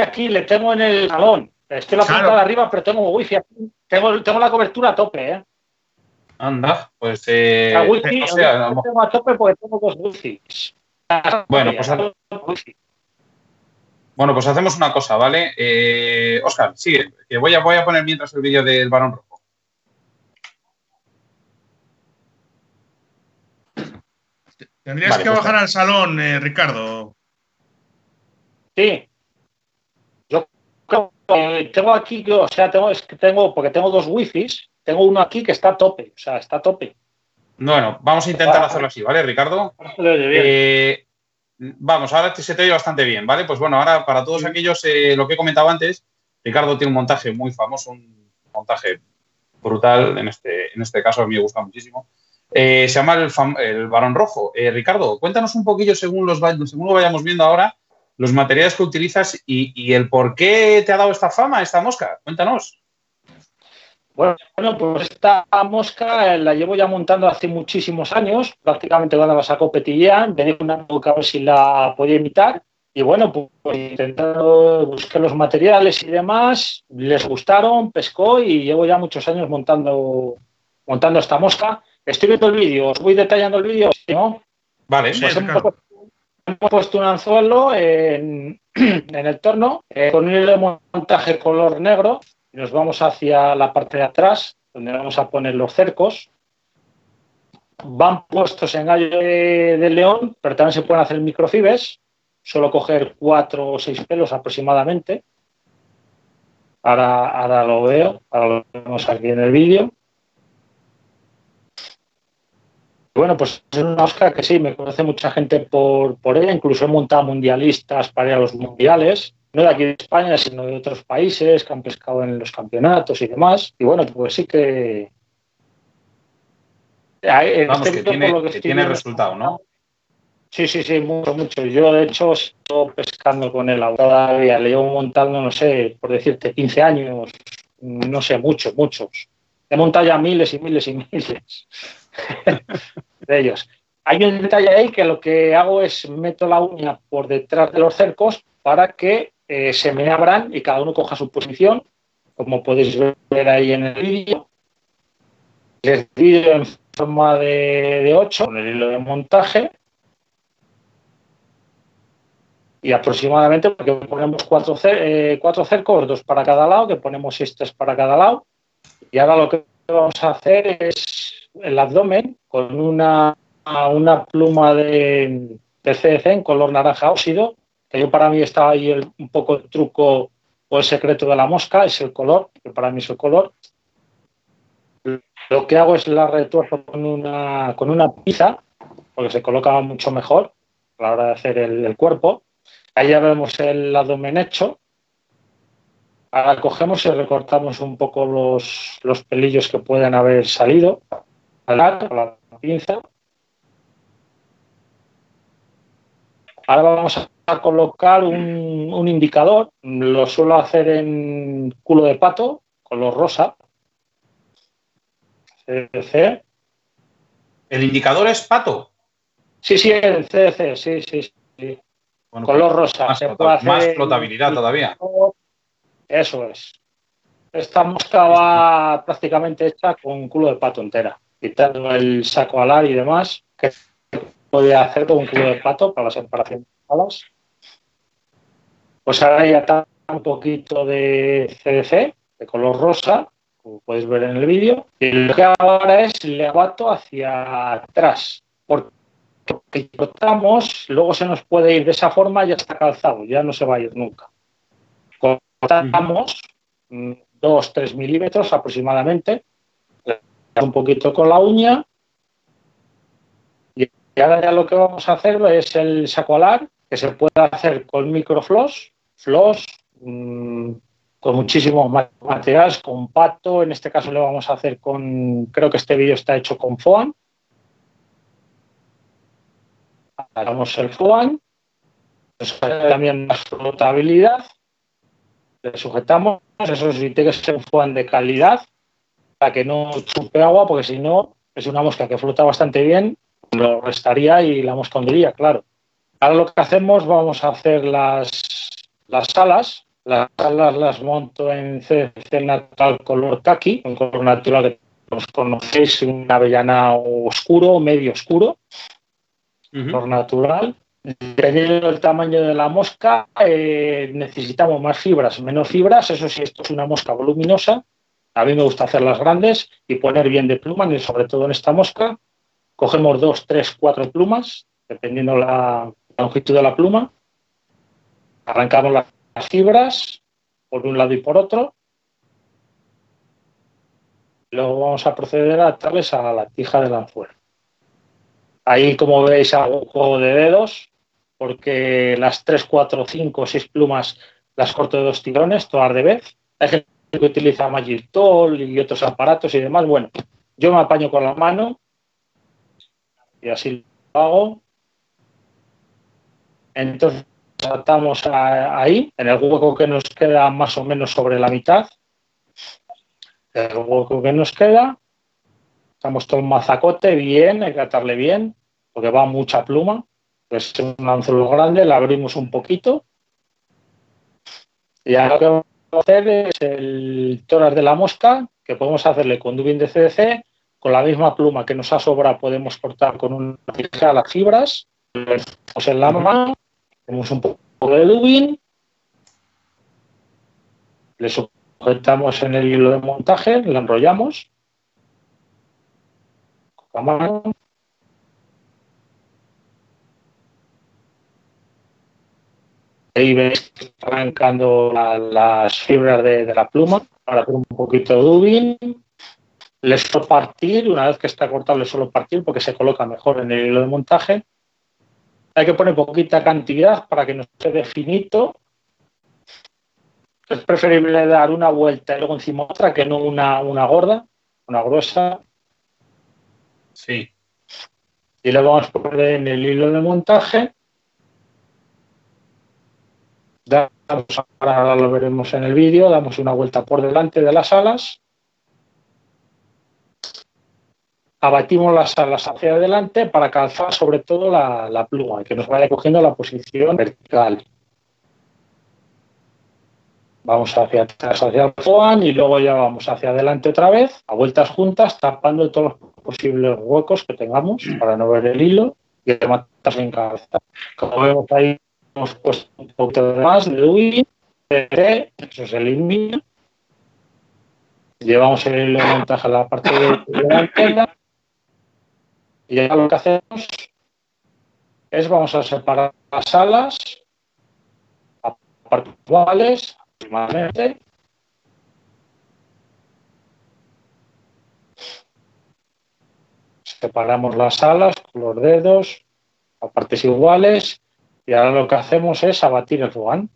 aquí, le tengo en el salón. Estoy la de arriba, pero tengo wifi. Tengo, tengo la cobertura a tope, ¿eh? Anda, pues. Eh, la wifi, o sea, tengo a tope porque tengo dos wifi. Bueno, pues. Bueno, pues hacemos una cosa, ¿vale? Eh, Oscar, sigue, que voy a, voy a poner mientras el vídeo del varón rojo. Tendrías que pues bajar al salón, eh, Ricardo. Sí. Yo tengo aquí, o sea, tengo, es que tengo, porque tengo dos wifis, tengo uno aquí que está a tope, o sea, está a tope. Bueno, vamos a intentar hacerlo así, ¿vale, Ricardo? Eh, vamos, ahora se te oye bastante bien, ¿vale? Pues bueno, ahora para todos aquellos, eh, lo que he comentado antes, Ricardo tiene un montaje muy famoso, un montaje brutal, en este, en este caso a mí me gusta muchísimo. Eh, se llama el, el Barón Rojo. Eh, Ricardo, cuéntanos un poquillo, según, los, según lo vayamos viendo ahora, los materiales que utilizas y, el por qué te ha dado esta fama, esta mosca. Cuéntanos. Bueno, pues esta mosca la llevo ya montando hace muchísimos años, prácticamente cuando la sacó Petillán, venía una boca a ver si la podía imitar. Y bueno, pues, pues intentando buscar los materiales y demás, les gustaron, pescó y llevo ya muchos años montando, montando esta mosca Estoy viendo el vídeo, os voy detallando el vídeo, ¿no? Vale, pues hemos, puesto un anzuelo en, el torno eh, con un hilo de montaje color negro y nos vamos hacia la parte de atrás donde vamos a poner los cercos. Van puestos en gallo de, león, pero también se pueden hacer microfibes, solo coger cuatro o seis pelos aproximadamente. Ahora, ahora lo veo, ahora lo vemos aquí en el vídeo. Bueno, pues es una mosca que sí, me conoce mucha gente por, por ella, incluso he montado mundialistas para ir a los mundiales, no de aquí de España, sino de otros países que han pescado en los campeonatos y demás. Y bueno, pues sí que... Vamos, este que tiene, resultado, ¿no? Sí, sí, sí, mucho, mucho. Yo, de hecho, estoy pescando con él todavía. Le llevo montando, no sé, por decirte, 15 años, no sé, muchos, muchos. He montado ya miles y miles y miles. de ellos. Hay un detalle ahí que lo que hago es meto la uña por detrás de los cercos para que eh, se me abran y cada uno coja su posición, como podéis ver ahí en el vídeo. Les divido en forma de, 8 con el hilo de montaje y aproximadamente porque ponemos cuatro, eh, cuatro cercos, dos para cada lado, que ponemos estas para cada lado. Y ahora lo que vamos a hacer es el abdomen con una, una pluma de, de en color naranja óxido, que yo para mí está ahí un poco el truco o el secreto de la mosca, es el color, que para mí es el color. Lo que hago es la retuerzo con una, con una pizza, porque se coloca mucho mejor a la hora de hacer el, el cuerpo. Ahí ya vemos el abdomen hecho. Ahora cogemos y recortamos un poco los, los pelillos que pueden haber salido la pinza. Ahora vamos a colocar un, indicador. Lo suelo hacer en culo de pato, color rosa. CDC. ¿El indicador es pato? Sí, sí, el CDC, sí, sí. sí. color pues rosa. Más, más flotabilidad todavía. Eso es. Esta mosca va prácticamente hecha con culo de pato entera quitando el saco alar y demás, que puede hacer con un cubo de pato para la separación de alas. Pues ahora ya está un poquito de CDC, de color rosa, como podéis ver en el vídeo, y lo que ahora es le abato hacia atrás, porque cortamos, luego se nos puede ir de esa forma, ya está calzado, ya no se va a ir nunca. Cortamos 2-3 milímetros aproximadamente, un poquito con la uña y ahora ya lo que vamos a hacer es el saco alar, que se puede hacer con microfloss, floss, mm, con muchísimos materiales, compacto. En este caso lo vamos a hacer con, creo que este vídeo está hecho con FOAM. Hagamos el FOAM. También más flotabilidad. Le sujetamos. Eso sí, tiene que ser un FOAM de calidad que no chupe agua, porque si no, es una mosca que flota bastante bien, lo restaría y la mosca hundiría, claro. Ahora lo que hacemos, vamos a hacer las, las alas. Las alas las monto en CC natural color kaki, un color natural que os conocéis, un avellana oscuro, medio oscuro, color natural. Dependiendo del tamaño de la mosca, eh, necesitamos más fibras, menos fibras. Eso sí, esto es una mosca voluminosa. A mí me gusta hacerlas grandes y poner bien de pluma, sobre todo en esta mosca. Cogemos dos, tres, cuatro plumas, dependiendo la, longitud de la pluma. Arrancamos las fibras por un lado y por otro. Luego vamos a proceder a atarles a la tija del anzuelo. Ahí, como veis, hago un juego de dedos, porque las 3, 4, 5, 6 plumas las corto de dos tirones, todas de vez. Hay gente que utiliza Magic Tool y otros aparatos y demás. Bueno, yo me apaño con la mano y así lo hago. Entonces atamos ahí, en el hueco que nos queda más o menos sobre la mitad. El hueco que nos queda, estamos todo el mazacote bien, hay que atarle bien, porque va mucha pluma. Es un anzuelo grande, la abrimos un poquito. Y ahora que hacer es el toras de la mosca, que podemos hacerle con dubin de CDC, con la misma pluma que nos ha sobrado podemos cortar con una tijera las fibras, en la mano tenemos un poco de dubin, le sujetamos en el hilo de montaje, lo enrollamos con la mano. Ahí veis que está arrancando las fibras de, la pluma. Ahora con un poquito de dubin. Le suelo partir, una vez que está cortado le suelo partir porque se coloca mejor en el hilo de montaje. Hay que poner poquita cantidad para que no quede finito. Es preferible dar una vuelta y luego encima otra que no una, una gorda, una gruesa. Sí. Y le vamos a poner en el hilo de montaje. Damos, ahora lo veremos en el vídeo, damos una vuelta por delante de las alas abatimos las alas hacia adelante para calzar sobre todo la, pluma y que nos vaya cogiendo la posición vertical. Vamos hacia atrás, hacia el foam y luego ya vamos hacia adelante otra vez, a vueltas juntas, tapando todos los posibles huecos que tengamos para no ver el hilo y rematar sin cabeza. Como vemos ahí, hemos puesto un poquito de más de Dewey, eso se elimina. Llevamos el hilo de montaje a la parte de la antena y ya lo que hacemos es vamos a separar las alas a partes iguales, Separamos las alas con los dedos a partes iguales y ahora lo que hacemos es abatir el foam.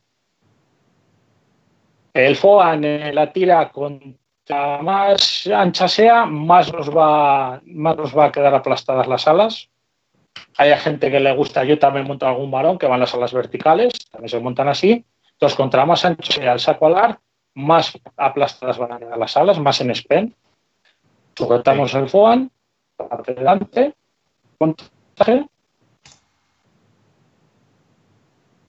El foam la tira con más ancha sea, más nos va, más nos va a quedar aplastadas las alas. Hay gente que le gusta, yo también monto algún varón que van las alas verticales, también se montan así. Entonces, contra más ancho sea el saco alar, más aplastadas van a quedar las alas, más en spen. Sujetamos el foam, parte delante, montaje,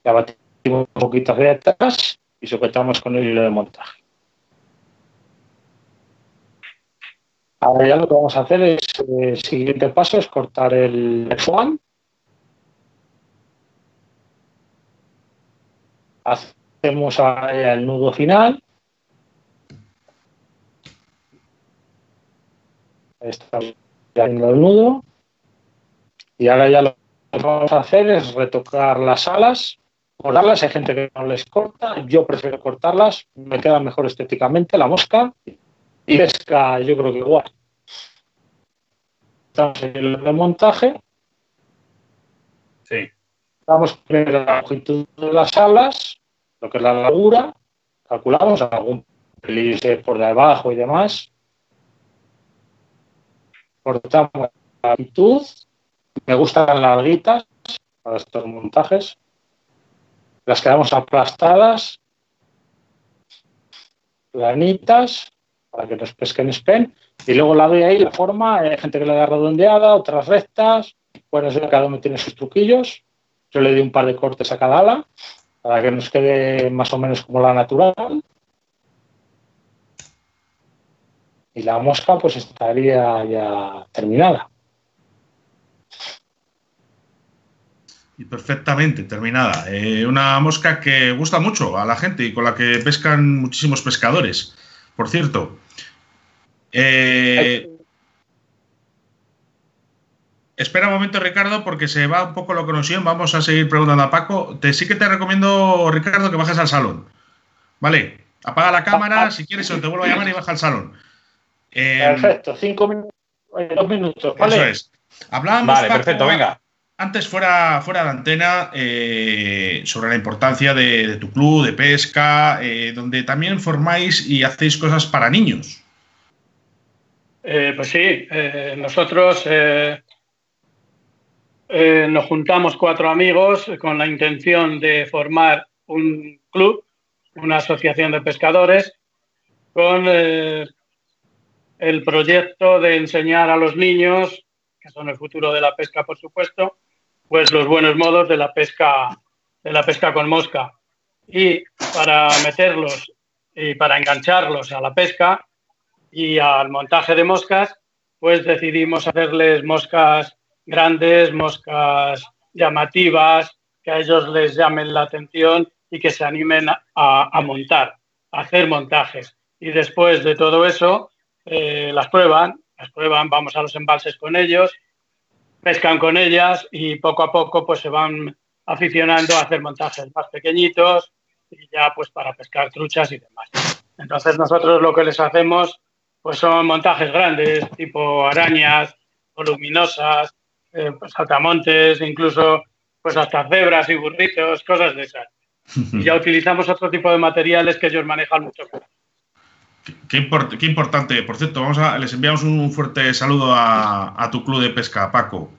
y abatimos un poquito hacia atrás y sujetamos con el hilo de montaje. Ahora ya lo que vamos a hacer es, el eh, siguiente paso es cortar el foam. Hacemos el nudo final. Estamos haciendo el nudo. Y ahora ya lo que vamos a hacer es retocar las alas. Cortarlas, hay gente que no les corta. Yo prefiero cortarlas. Me queda mejor estéticamente la mosca y pesca, yo creo que igual. Estamos en el montaje. Sí. Vamos a ver la longitud de las alas, lo que es la largura, calculamos algún pelín por debajo y demás. Cortamos la actitud. Me gustan las larguitas para estos montajes. Las quedamos aplastadas, planitas, para que nos pesquen spen. Y luego la doy ahí la forma. Hay gente que le da redondeada, otras rectas. Bueno, eso cada uno tiene sus truquillos. Yo le di un par de cortes a cada ala para que nos quede más o menos como la natural. Y la mosca pues estaría ya terminada. Y perfectamente terminada. Eh, una mosca que gusta mucho a la gente y con la que pescan muchísimos pescadores. Por cierto, eh, Espera un momento, Ricardo, porque se va un poco la conexión. Vamos a seguir preguntando a Paco. Te, sí que te recomiendo, Ricardo, que bajes al salón. Vale, apaga la cámara, si quieres, o te vuelvo a llamar y baja al salón. Em, perfecto, cinco minutos, dos minutos. ¿vale? Eso es. Hablábamos, vale, perfecto, venga. Antes, fuera, fuera de antena, eh, sobre la importancia de, tu club, de pesca, eh, donde también formáis y hacéis cosas para niños. Eh, pues sí, nosotros nos juntamos cuatro amigos con la intención de formar un club, una asociación de pescadores, con el proyecto de enseñar a los niños, que son el futuro de la pesca, por supuesto, pues los buenos modos de la pesca, de la pesca con mosca. Y para meterlos y para engancharlos a la pesca y al montaje de moscas, pues decidimos hacerles moscas grandes, moscas llamativas, que a ellos les llamen la atención y que se animen a, montar, a hacer montajes. Y después de todo eso, eh, las prueban, las prueban, vamos a los embalses con ellos, pescan con ellas y poco a poco pues se van aficionando a hacer montajes más pequeñitos y ya pues para pescar truchas y demás. Entonces nosotros lo que les hacemos pues son montajes grandes, tipo arañas, voluminosas, eh, pues saltamontes, incluso pues hasta cebras y burritos, cosas de esas. Y ya utilizamos otro tipo de materiales que ellos manejan mucho mejor. Qué, importante. Por cierto, vamos a, les enviamos un fuerte saludo a, tu club de pesca, Paco.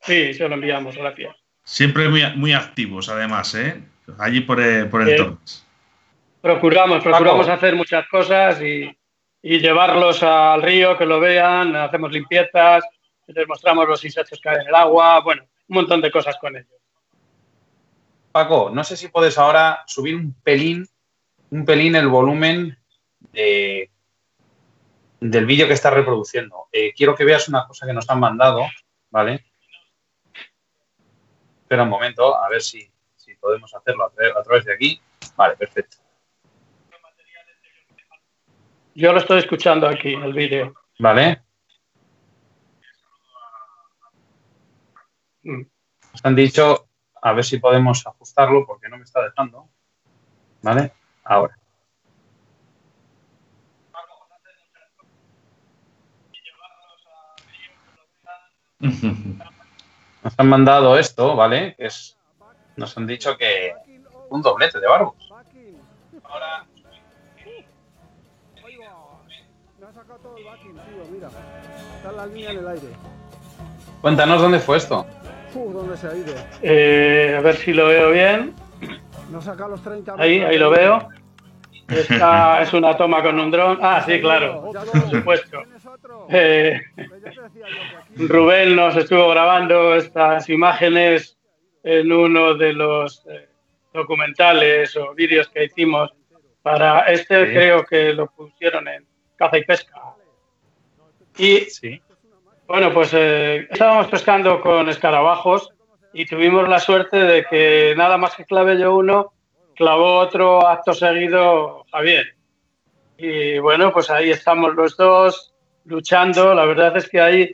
Sí, se lo enviamos, gracias. Siempre muy, muy activos, además, ¿eh? Allí por, el, por el Procuramos, procuramos hacer muchas cosas y, y, llevarlos al río, que lo vean, hacemos limpiezas, les mostramos los insectos que hay en el agua, bueno, un montón de cosas con ellos. Paco, no sé si puedes ahora subir un pelín, un pelín el volumen del vídeo que estás reproduciendo. Eh, quiero que veas una cosa que nos han mandado, ¿vale? Espera un momento, a ver si, podemos hacerlo a, a través de aquí. Vale, perfecto. Yo lo estoy escuchando aquí, el vídeo. Vale. Nos han dicho, a ver si podemos ajustarlo porque no me está dejando. ¿Vale? Ahora. Nos han mandado esto, ¿vale? es, nos han dicho que un doblete de barbos. Ahora. Me ha sacado todo el backing, tío, mira. Está la línea en el aire. Cuéntanos dónde fue esto. ¿dónde se ha ido? Eh, a ver si lo veo bien. Los 30 ahí, ahí lo veo. Esta es una toma con un dron. Ah, sí, claro, por supuesto. Eh, Rubén nos estuvo grabando estas imágenes en uno de los eh, documentales o vídeos que hicimos para este, creo que lo pusieron en caza y pesca. Y sí. Bueno, pues eh, estábamos pescando con escarabajos y tuvimos la suerte de que nada más que clave yo uno, clavó otro acto seguido Javier. Y bueno, pues ahí estamos los dos luchando. La verdad es que ahí,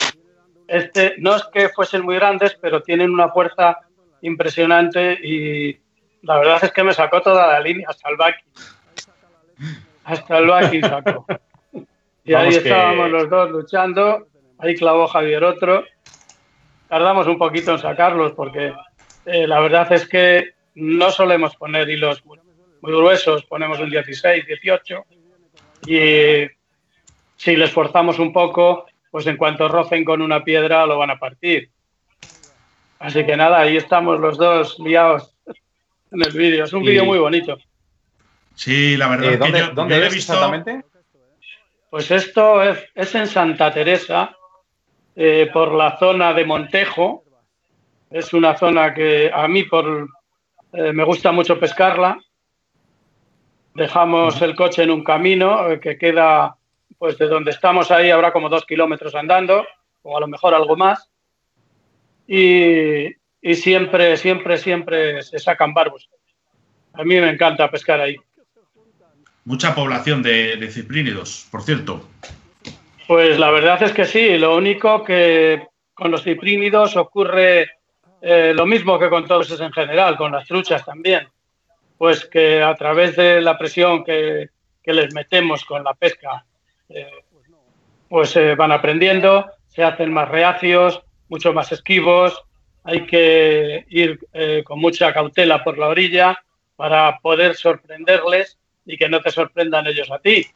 este, no es que fuesen muy grandes, pero tienen una fuerza impresionante y la verdad es que me sacó toda la línea hasta el baki. Hasta el baki sacó. Y ahí estábamos los dos luchando Ahí clavó Javier otro. Tardamos un poquito en sacarlos porque eh, la verdad es que no solemos poner hilos muy gruesos ponemos un 16, 18 y si les forzamos un poco, pues en cuanto rocen con una piedra lo van a partir. Así que nada, ahí estamos los dos liados en el vídeo. Es un vídeo muy bonito. Sí, la verdad. Eh, ¿Dónde, que yo, ¿dónde yo he visto- exactamente? Pues esto es, es en Santa Teresa, eh, por la zona de Montejo. Es una zona que a mí por, eh, me gusta mucho pescarla. Dejamos el coche en un camino eh, que queda, pues de donde estamos ahí habrá como dos kilómetros andando, o a lo mejor algo más. Y, y siempre, siempre, siempre se sacan barbos. A mí me encanta pescar ahí. Mucha población de, de ciprínidos, por cierto. Pues la verdad es que sí, lo único que con los ciprínidos ocurre eh, lo mismo que con todos en general, con las truchas también. Pues que a través de la presión que, que les metemos con la pesca, eh, pues eh, van aprendiendo, se hacen más reacios, mucho más esquivos, hay que ir eh, con mucha cautela por la orilla para poder sorprenderles y que no te sorprendan ellos a ti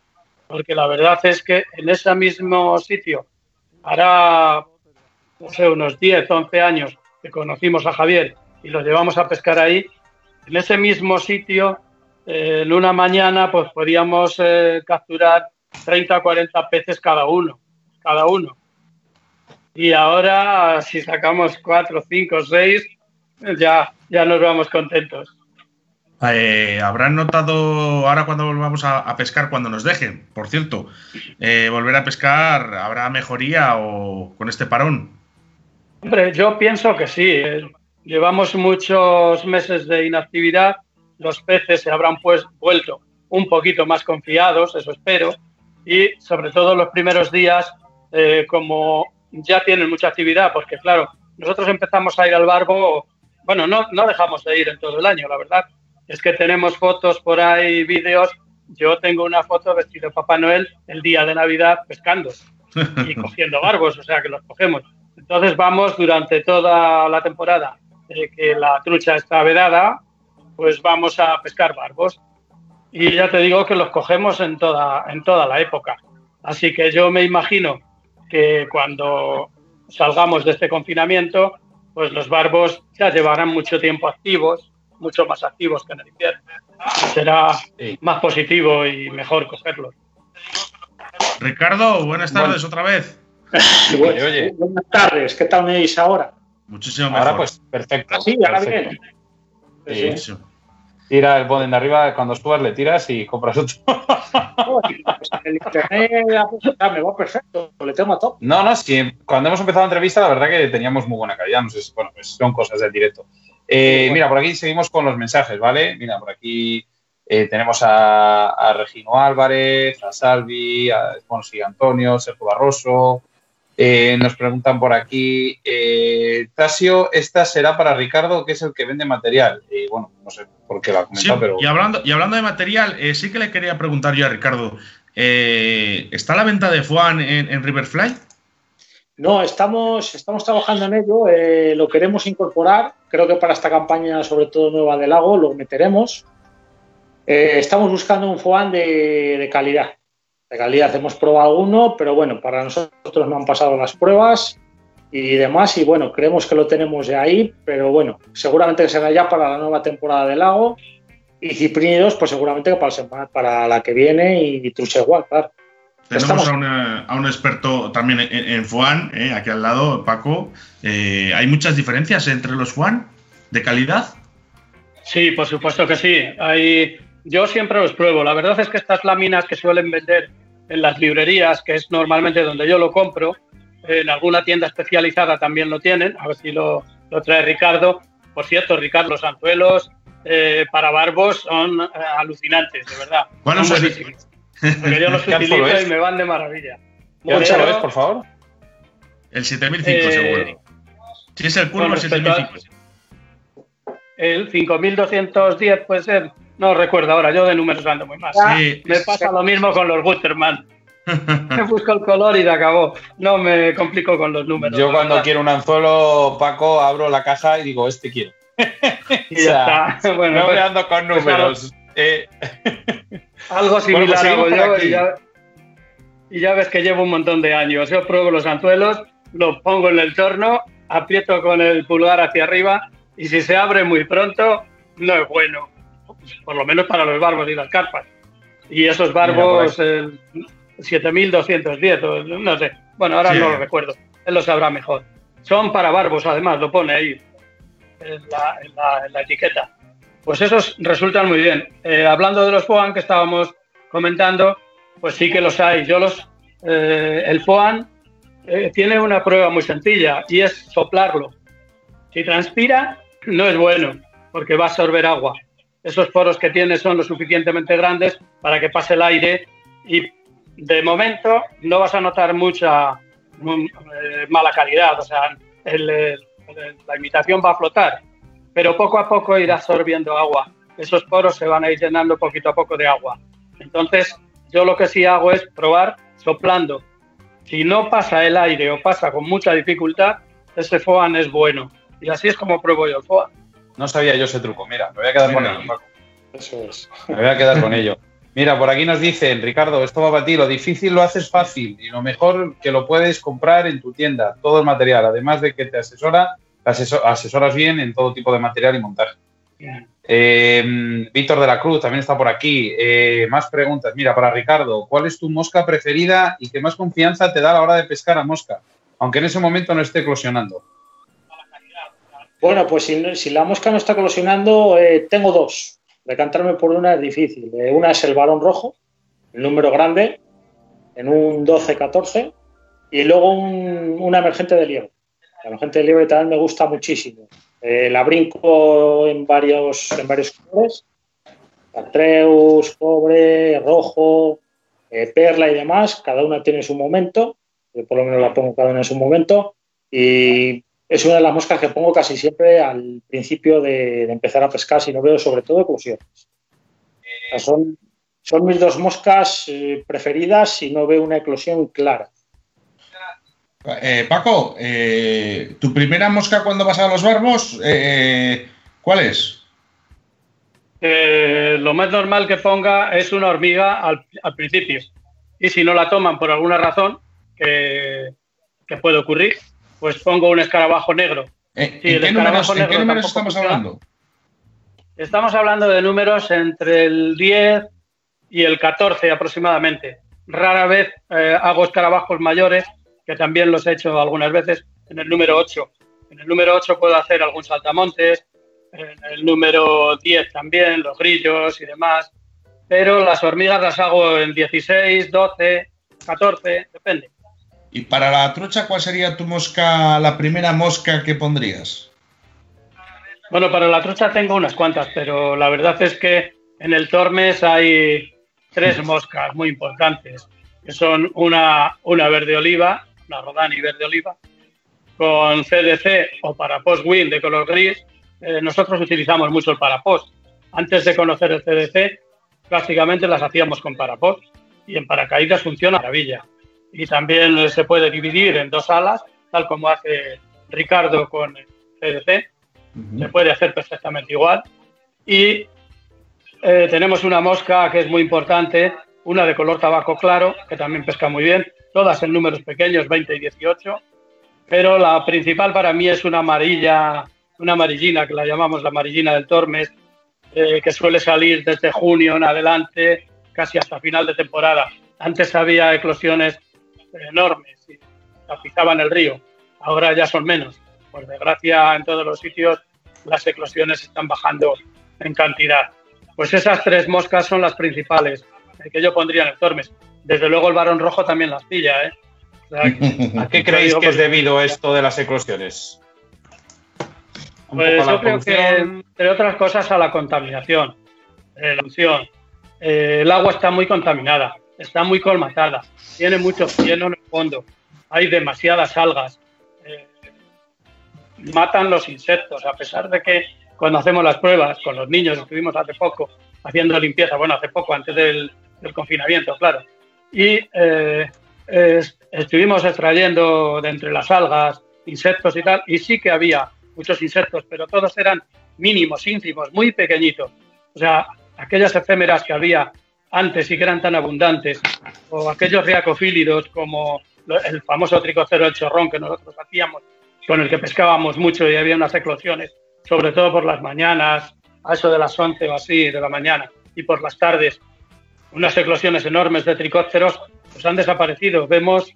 porque la verdad es que en ese mismo sitio, hará no sé, unos 10, 11 años que conocimos a Javier y lo llevamos a pescar ahí, en ese mismo sitio, eh, en una mañana, pues podíamos eh, capturar 30 o 40 peces cada uno, cada uno. Y ahora, si sacamos 4, 5, 6, ya, ya nos vamos contentos. Eh, Habrán notado ahora cuando volvamos a, pescar, cuando nos dejen, por cierto, eh, volver a pescar, ¿habrá mejoría o con este parón? Hombre, yo pienso que sí. eh. Llevamos muchos meses de inactividad. Los peces se habrán pues vuelto un poquito más confiados, eso espero. Y sobre todo los primeros días, eh, como ya tienen mucha actividad, porque claro, nosotros empezamos a ir al barbo, bueno, no, no dejamos de ir en todo el año, la verdad. Es que tenemos fotos por ahí, vídeos. Yo tengo una foto vestido de Papá Noel el día de Navidad pescando y cogiendo barbos, o sea que los cogemos. Entonces vamos durante toda la temporada eh, que la trucha está vedada, pues vamos a pescar barbos. Y ya te digo que los cogemos en toda, en toda la época. Así que yo me imagino que cuando salgamos de este confinamiento, pues los barbos ya llevarán mucho tiempo activos, mucho más activos que en el invierno. Será Sí. más positivo y mejor cogerlos. Ricardo, buenas tardes otra vez. Oye, oye. Buenas tardes, ¿qué tal me veis ahora? Muchísimo mejor. Ahora pues perfecto. Ah, sí, ahora perfecto. bien. Sí. Sí. Tira el boden de arriba, cuando subas le tiras y compras otro. Pues el internet ya me va perfecto, le tengo a top. No, no, sí, cuando hemos empezado la entrevista, la verdad que teníamos muy buena calidad. No sé si, bueno, pues son cosas del directo. Eh. Mira, por aquí seguimos con los mensajes, ¿vale? Mira, por aquí eh, tenemos a, a Regino Álvarez, a Salvi, a sí, Antonio, Sergio Barroso. Eh, nos preguntan por aquí, Tasio, ¿esta será para Ricardo, que es el que vende material? Bueno, no sé por qué lo ha Sí, comentado, pero... y, hablando, y hablando de material, sí que le quería preguntar yo a Ricardo. ¿Está la venta de Fuan en, en Riverfly? No, estamos, estamos trabajando en ello, eh, lo queremos incorporar, creo que para esta campaña, sobre todo nueva del lago, lo meteremos. Eh, estamos buscando un FOAN de, de calidad. De calidad, hemos probado alguno, pero bueno, para nosotros no han pasado las pruebas y demás, y bueno, creemos que lo tenemos ya ahí, pero bueno, seguramente será ya para la nueva temporada del lago. Y Ciprínidos, pues seguramente para, para la que viene y Trucha igual, claro. Tenemos Estamos- a, una- a un experto también en, en Fuan, eh, aquí al lado, Paco. Eh, ¿Hay muchas diferencias entre los Fuan de calidad? Sí, por supuesto que sí. Hay, yo siempre los pruebo. La verdad es que estas láminas que suelen vender en las librerías, que es normalmente donde yo lo compro, en alguna tienda especializada también lo tienen. A ver si lo, lo trae Ricardo. Por cierto, Ricardo, los anzuelos eh, para barbos son eh, alucinantes, de verdad. ¿Cuál Son. Porque yo los ¿Qué anzuelo utilizo y me van de maravilla. ¿Qué ancho Modelo, es, por favor? El 7005, Eh, seguro. Si es el curvo, el respecto a- 7005. El 5210 puede ser. No recuerdo ahora, yo de números ando muy mal. Sí, Me pasa lo mismo con los Guterman. Me busco el color y se acabó. No me complico con los números. Yo cuando verdad. quiero un anzuelo, Paco, abro la caja y digo, este quiero. Y ya está. Bueno, no pues, me ando con pues números. Eh, Algo similar pues hago yo y ya, y ya, ves que llevo un montón de años. Yo pruebo los anzuelos, los pongo en el torno, aprieto con el pulgar hacia arriba y si se abre muy pronto, no es bueno. Por lo menos para los barbos y las carpas. Y esos barbos, 7210, no sé. Bueno, ahora no lo recuerdo. Él lo sabrá mejor. Son para barbos, además, lo pone ahí en la, etiqueta. Pues esos resultan muy bien. Eh, hablando de los FOAN que estábamos comentando, pues sí que los hay. Yo los, eh, el FOAN eh, tiene una prueba muy sencilla y es soplarlo. Si transpira, no es bueno, porque va a absorber agua. Esos poros que tiene son lo suficientemente grandes para que pase el aire y de momento no vas a notar mucha eh, mala calidad, o sea, la imitación va a flotar, pero poco a poco irá absorbiendo agua. Esos poros se van a ir llenando poquito a poco de agua. Entonces, yo lo que sí hago es probar soplando. Si no pasa el aire o pasa con mucha dificultad, ese FOAN es bueno. Y así es como pruebo yo el FOAN. No sabía yo ese truco, mira, me voy a quedar con ello. Eso es. Me voy a quedar con ello. Mira, por aquí nos dicen, Ricardo, esto va para ti, lo difícil lo haces fácil y lo mejor que lo puedes comprar en tu tienda, todo el material, además de que te asesora, asesoras bien en todo tipo de material y montaje. Eh, Víctor de la Cruz también está por aquí. Eh, más preguntas. Mira, para Ricardo, ¿cuál es tu mosca preferida y qué más confianza te da a la hora de pescar a mosca? Aunque en ese momento no esté eclosionando. Bueno, pues si, la mosca no está eclosionando, eh, tengo dos. Decantarme por una es difícil. Una es el varón rojo, el número grande, en un 12-14, y luego una emergente de liebre. La emergente de liebre también me gusta muchísimo. Eh, la brinco en varios, en varios colores, Atreus, cobre, rojo, eh, perla y demás. Cada una tiene su momento. Yo por lo menos la pongo cada una en su momento. Y es una de las moscas que pongo casi siempre al principio de, empezar a pescar, si no veo sobre todo eclosiones. son, son mis dos moscas eh, preferidas si no veo una eclosión clara. Eh, Paco, eh, ¿tu primera mosca cuando vas a los barbos, cuál es? lo más normal que ponga es una hormiga al, principio. Y si no la toman por alguna razón, que puede ocurrir, pues pongo un escarabajo negro. Eh, ¿En, qué números, estamos hablando? Estamos hablando de números entre el 10 y el 14 aproximadamente. Rara vez eh, hago escarabajos mayores, que también los he hecho algunas veces, en el número 8. En el número 8 puedo hacer algún saltamontes, en el número 10 también, los grillos y demás. Pero las hormigas las hago en 16, 12, 14, depende. Y para la trucha, ¿cuál sería tu mosca, la primera mosca que pondrías? Bueno, para la trucha tengo unas cuantas, pero la verdad es que en el Tormes hay tres moscas muy importantes, que son una, una verde oliva, una Rodani verde oliva, con CDC o parapost Win de color gris. Eh, nosotros utilizamos mucho el parapost. Antes de conocer el CDC, prácticamente las hacíamos con parapost y en paracaídas funciona maravilla y también se puede dividir en dos alas, tal como hace Ricardo con el CDC. Se puede hacer perfectamente igual. Y eh, tenemos una mosca que es muy importante, una de color tabaco claro, que también pesca muy bien, todas en números pequeños, 20 y 18. Pero la principal para mí es una amarilla, una amarillina, que la llamamos la amarillina del Tormes, eh, que suele salir desde junio en adelante, casi hasta final de temporada. Antes había eclosiones enormes y tapizaban el río. Ahora ya son menos. Por desgracia, en todos los sitios las eclosiones están bajando en cantidad. Pues esas tres moscas son las principales que yo pondría en el Tormes. Desde luego el varón rojo también las pilla. ¿eh? ¿A qué creéis que es debido esto de las eclosiones? Pues yo creo que, entre otras cosas, a la contaminación. Eh, la eh, el agua está muy contaminada está muy colmatada, tiene mucho oxígeno en el fondo, hay demasiadas algas, eh, matan los insectos, a pesar de que cuando hacemos las pruebas con los niños, estuvimos hace poco haciendo limpieza, bueno, hace poco, antes del, confinamiento, claro, y eh, estuvimos extrayendo de entre las algas insectos y tal, y sí que había muchos insectos, pero todos eran mínimos, ínfimos, muy pequeñitos. O sea, aquellas efémeras que había antes y que eran tan abundantes, o aquellos riacofílidos como el famoso tricocero del chorrón que nosotros hacíamos, con el que pescábamos mucho y había unas eclosiones, sobre todo por las mañanas, a eso de las 11 o así de la mañana, y por las tardes, unas eclosiones enormes de tricóceros, pues han desaparecido. Vemos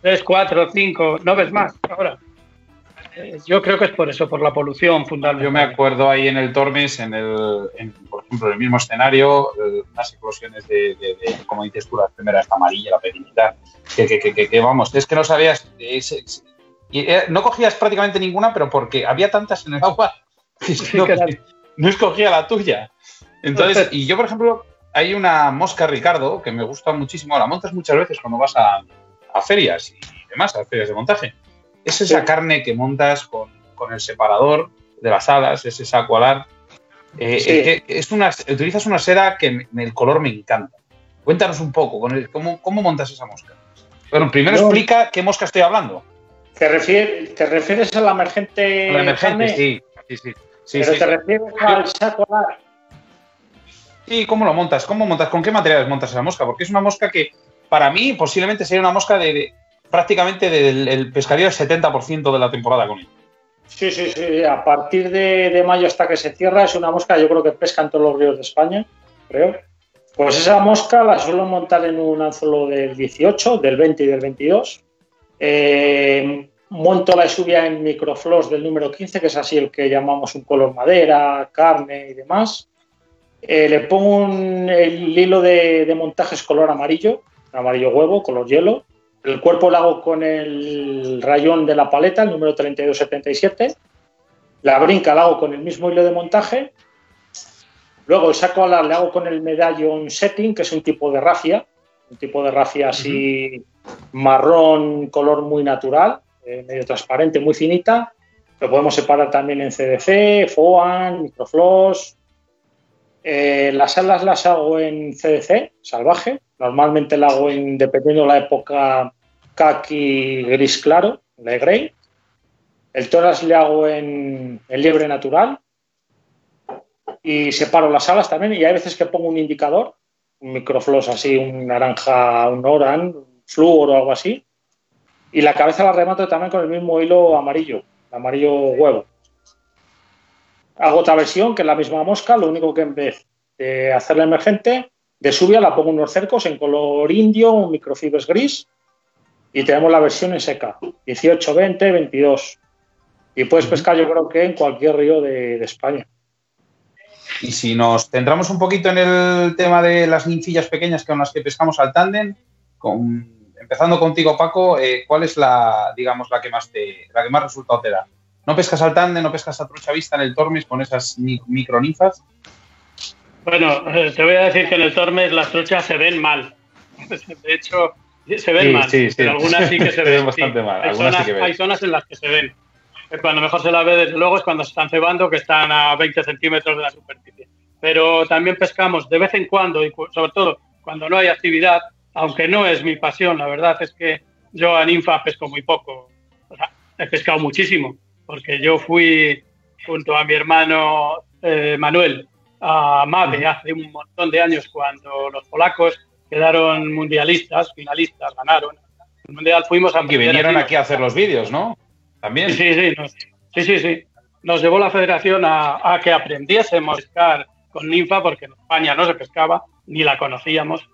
tres, cuatro, cinco, no ves más ahora. Eh, yo creo que es por eso, por la polución fundamental. Yo me acuerdo ahí en el Tormes, en el, por ejemplo, en el mismo escenario, eh, unas eclosiones de, como dices tú, la primera esta amarilla, la pequeñita, que, que, que, vamos, es que no sabías, eh, no cogías prácticamente ninguna, pero porque había tantas en el agua, no, no escogía la tuya. Entonces, y yo, por ejemplo, hay una mosca, Ricardo, que me gusta muchísimo, la montas muchas veces cuando vas a, a ferias y demás, a ferias de montaje es esa carne que montas con, el separador de las alas, es esa acualar. Eh, es una, utilizas una seda que el color me encanta. Cuéntanos un poco, con ¿cómo, ¿cómo, montas esa mosca? Bueno, primero explica qué mosca estoy hablando. ¿Te, refieres, ¿te refieres a la emergente? la emergente, sí, sí, sí. ¿Pero te refieres al saco alar? Sí, ¿cómo lo montas? ¿Cómo montas? ¿Con qué materiales montas esa mosca? Porque es una mosca que, para mí, posiblemente sería una mosca de, prácticamente del el pescaría el 70% de la temporada con él. Sí, sí, sí. A partir de, mayo hasta que se cierra es una mosca, yo creo que pesca en todos los ríos de España, creo. Pues esa mosca la suelo montar en un anzuelo del 18, del 20 y del 22. Eh, monto la subia en microfloss del número 15, que es así el que llamamos un color madera, carne y demás. Eh, le pongo el hilo de, de montajes color amarillo, amarillo huevo, color hielo. El cuerpo lo hago con el rayón de la paleta, el número 3277. La brinca la hago con el mismo hilo de montaje. Luego el saco alar le hago con el medallón setting, que es un tipo de rafia, un tipo de rafia así marrón, color muy natural, eh, medio transparente, muy finita. Lo podemos separar también en CDC, FOAN, Microfloss. Eh, las alas las hago en CDC, salvaje, Normalmente la hago en, dependiendo de la época, kaki gris claro, de grey. El toras le hago en, liebre natural. Y separo las alas también. Y hay veces que pongo un indicador, un microfloss así, un naranja, un oran, flúor o algo así. Y la cabeza la remato también con el mismo hilo amarillo, amarillo huevo. Hago otra versión que es la misma mosca, lo único que en vez de hacerla emergente, de subia la pongo unos cercos en color indio, un microfibres gris y tenemos la versión en seca, 18, 20, 22. Y puedes pescar yo creo que en cualquier río de, España. Y si nos centramos un poquito en el tema de las ninfillas pequeñas con las que pescamos al tándem, empezando contigo Paco, eh, ¿cuál es la, digamos, la que más te, la que más resultado te da? ¿No pescas al tándem, no pescas a trucha vista en el Tormes con esas microninfas? Bueno, eh, te voy a decir que en el Tormes las truchas se ven mal. De hecho, se ven mal, pero algunas sí que se, ven, bastante mal. Hay zonas, hay zonas, en las que se ven. Cuando mejor se la ve, desde luego, es cuando se están cebando, que están a 20 centímetros de la superficie. Pero también pescamos de vez en cuando, y sobre todo cuando no hay actividad, aunque no es mi pasión, la verdad es que yo a ninfa pesco muy poco. O sea, he pescado muchísimo, porque yo fui junto a mi hermano eh, Manuel a Mave hace un montón de años cuando los polacos quedaron mundialistas, finalistas, ganaron. El mundial fuimos a... Que vinieron aquí a hacer los vídeos, ¿no? También. Sí, sí, sí, sí, sí. Nos llevó la federación a, que aprendiésemos a pescar con ninfa porque en España no se pescaba, ni la conocíamos.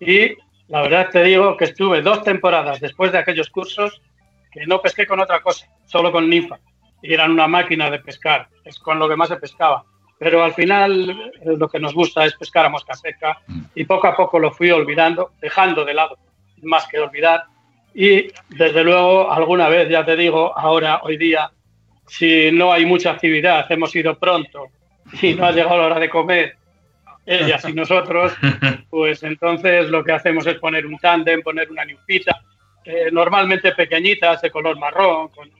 Y la verdad te digo que estuve dos temporadas después de aquellos cursos que no pesqué con otra cosa, solo con ninfa. Y eran una máquina de pescar, es con lo que más se pescaba pero al final eh, lo que nos gusta es pescar a mosca seca y poco a poco lo fui olvidando, dejando de lado más que olvidar. Y desde luego, alguna vez, ya te digo, ahora, hoy día, si no hay mucha actividad, hemos ido pronto y no ha llegado la hora de comer, ellas y nosotros, pues entonces lo que hacemos es poner un tándem, poner una ninfita, eh, normalmente pequeñitas, de color marrón, con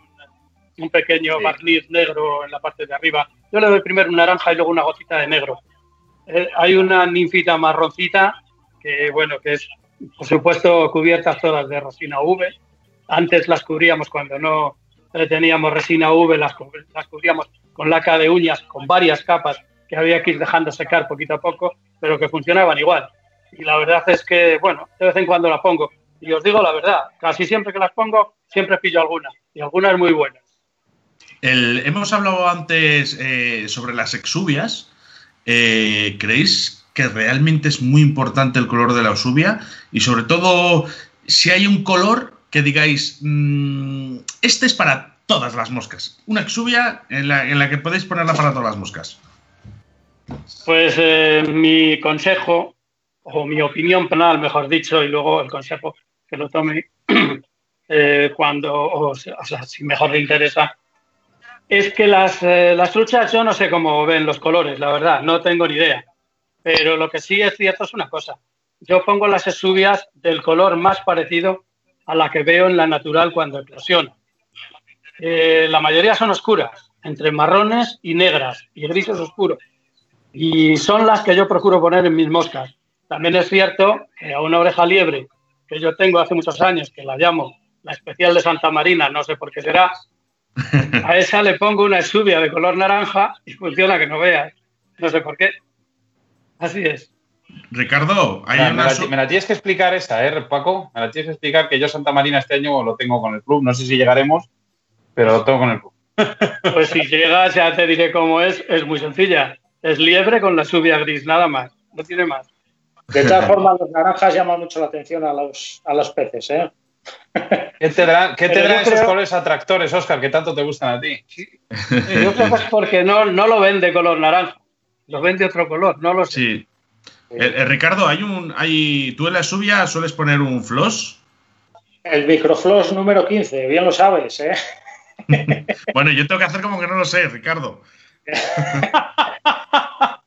un pequeño barniz negro en la parte de arriba. Yo le doy primero un naranja y luego una gotita de negro. Eh, hay una ninfita marroncita que, bueno, que es, por supuesto, cubiertas todas de resina V. Antes las cubríamos cuando no eh, teníamos resina V, las, las cubríamos con laca de uñas, con varias capas que había que ir dejando secar poquito a poco, pero que funcionaban igual. Y la verdad es que, bueno, de vez en cuando la pongo. Y os digo la verdad, casi siempre que las pongo, siempre pillo alguna. Y algunas muy buenas. hemos hablado antes eh, sobre las exuvias. Eh, ¿Creéis que realmente es muy importante el color de la exuvia? Y sobre todo, si hay un color que digáis, mm, este es para todas las moscas. Una exuvia en la, en la que podéis ponerla para todas las moscas. Pues eh, mi consejo, o mi opinión penal, mejor dicho, y luego el consejo que lo tome eh, cuando, o sea, si mejor le interesa, es que las, eh, las truchas yo no sé cómo ven los colores, la verdad, no tengo ni idea. Pero lo que sí es cierto es una cosa. Yo pongo las exuvias del color más parecido a la que veo en la natural cuando eclosiona. la mayoría son oscuras, entre marrones y negras, y grises oscuros y son las que yo procuro poner en mis moscas. También es cierto que a una oreja liebre que yo tengo hace muchos años, que la llamo la especial de Santa Marina, no sé por qué será, a esa le pongo una exubia de color naranja y funciona que no veas. No sé por qué. Así es. Ricardo, hay una... me, la, me, la, tienes que explicar esa, ¿eh, Paco? Me la tienes que explicar que yo Santa Marina este año lo tengo con el club. No sé si llegaremos, pero lo tengo con el club. Pues si llegas ya te diré cómo es. Es muy sencilla. Es liebre con la subia gris, nada más. No tiene más. De todas formas, los naranjas llaman mucho la atención a los, a los peces, ¿eh? ¿Qué te dan, esos colores atractores, Oscar, que tanto te gustan a ti? Yo creo que es porque no, no lo ven de color naranja, lo ven de otro color, no lo sé. Sí. Eh, eh, Ricardo, hay un, hay, ¿tú en la subia sueles poner un floss? El microfloss número 15, bien lo sabes, ¿eh? bueno, yo tengo que hacer como que no lo sé, Ricardo.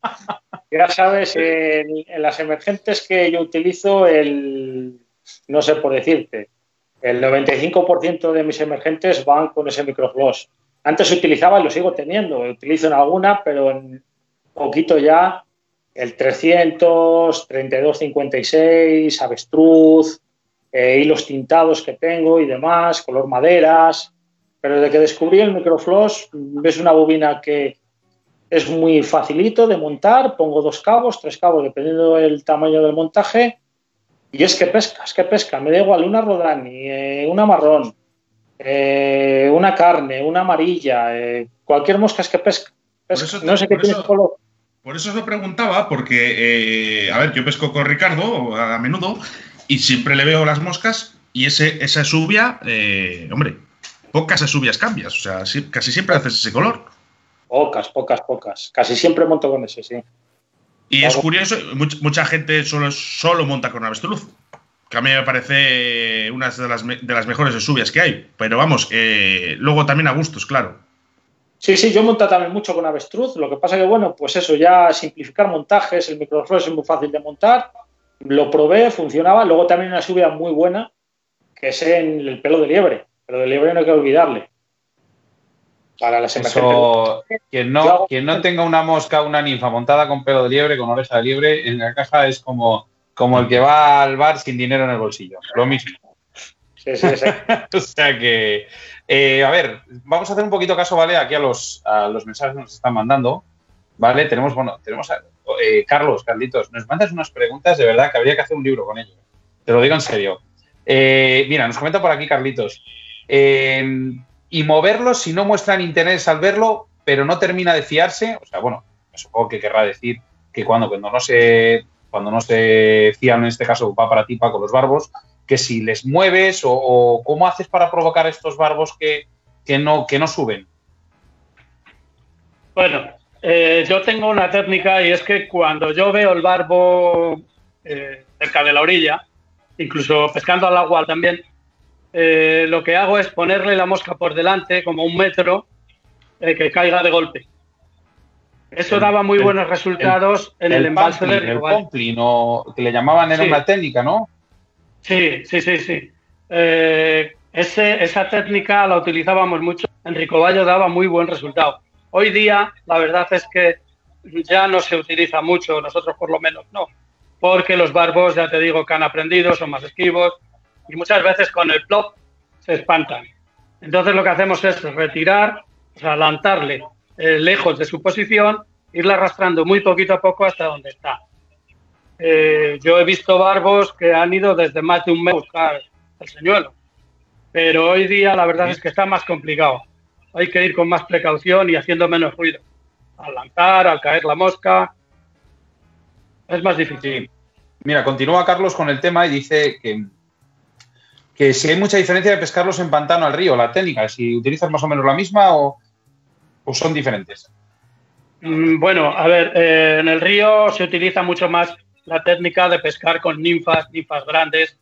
ya sabes, en, las emergentes que yo utilizo, el, no sé por decirte, el 95% de mis emergentes van con ese microfloss. Antes utilizaba y lo sigo teniendo, utilizo en alguna, pero en poquito ya el 300, 3256, avestruz, eh, hilos tintados que tengo y demás, color maderas. Pero desde que descubrí el microfloss, ves una bobina que es muy facilito de montar, pongo dos cabos, tres cabos, dependiendo del tamaño del montaje, y es que pesca, es que pesca, me da igual una rodani, eh, una marrón, eh, una carne, una amarilla, eh, cualquier mosca es que pesca. no sé qué tiene color. Por eso os lo preguntaba, porque, a ver, yo pesco con Ricardo a menudo y siempre le veo las moscas y ese, esa subia, hombre, pocas subias cambias, o sea, casi siempre haces ese color. Pocas, pocas, pocas. Casi siempre monto con ese, sí. Y es curioso, mucha, gente solo, solo monta con avestruz, que a mí me parece una de las, de las mejores subias que hay. Pero vamos, eh, luego también a gustos, claro. Sí, sí, yo monto también mucho con avestruz. Lo que pasa que, bueno, pues eso, ya simplificar montajes, el microflow es muy fácil de montar. Lo probé, funcionaba. Luego también una subida muy buena, que es en el pelo de liebre. El pelo de liebre no hay que olvidarle para las Eso, quien no, quien no tenga una mosca, una ninfa montada con pelo de liebre, con oreja de liebre, en la caja es como, como el que va al bar sin dinero en el bolsillo. Lo mismo. Sí, sí, sí. o sea que, eh, a ver, vamos a hacer un poquito caso, ¿vale? Aquí a los, a los mensajes que nos están mandando, ¿vale? Tenemos, bueno, tenemos a, eh, Carlos, Carlitos, nos mandas unas preguntas de verdad que habría que hacer un libro con ellos. Te lo digo en serio. Eh, mira, nos comenta por aquí Carlitos y moverlo si no muestran interés al verlo, pero no termina de fiarse. O sea, bueno, supongo que querrá decir que cuando, cuando no se cuando no se fían, en este caso va para ti, con los barbos, que si les mueves o, cómo haces para provocar estos barbos que, no, que no suben. Bueno, eh, yo tengo una técnica y es que cuando yo veo el barbo eh, cerca de la orilla, incluso pescando al agua también, eh, lo que hago es ponerle la mosca por delante, como un metro, eh, que caiga de golpe. Eso daba muy buenos resultados en el, embalse de El Pomplin, que le llamaban, era una técnica, ¿no? Sí, sí, sí, sí. Eh, esa técnica la utilizábamos mucho. En Ricoballo daba muy buen resultado. Hoy día, la verdad es que ya no se utiliza mucho, nosotros por lo menos no, porque los barbos, ya te digo, que han aprendido, son más esquivos, y muchas veces con el plop se espantan. Entonces lo que hacemos es retirar, o sea, eh, lejos de su posición irla arrastrando muy poquito a poco hasta donde está. Eh, yo he visto barbos que han ido desde más de un mes a buscar el señuelo, pero hoy día la verdad es que está más complicado. Hay que ir con más precaución y haciendo menos ruido. Al lanzar, al caer la mosca, es más difícil. Mira, continúa Carlos con el tema y dice que, que si hay mucha diferencia de pescarlos en pantano al río, la técnica, si utilizas más o menos la misma o, son diferentes. Mm, bueno, a ver, eh, en el río se utiliza mucho más la técnica de pescar con ninfas, ninfas grandes,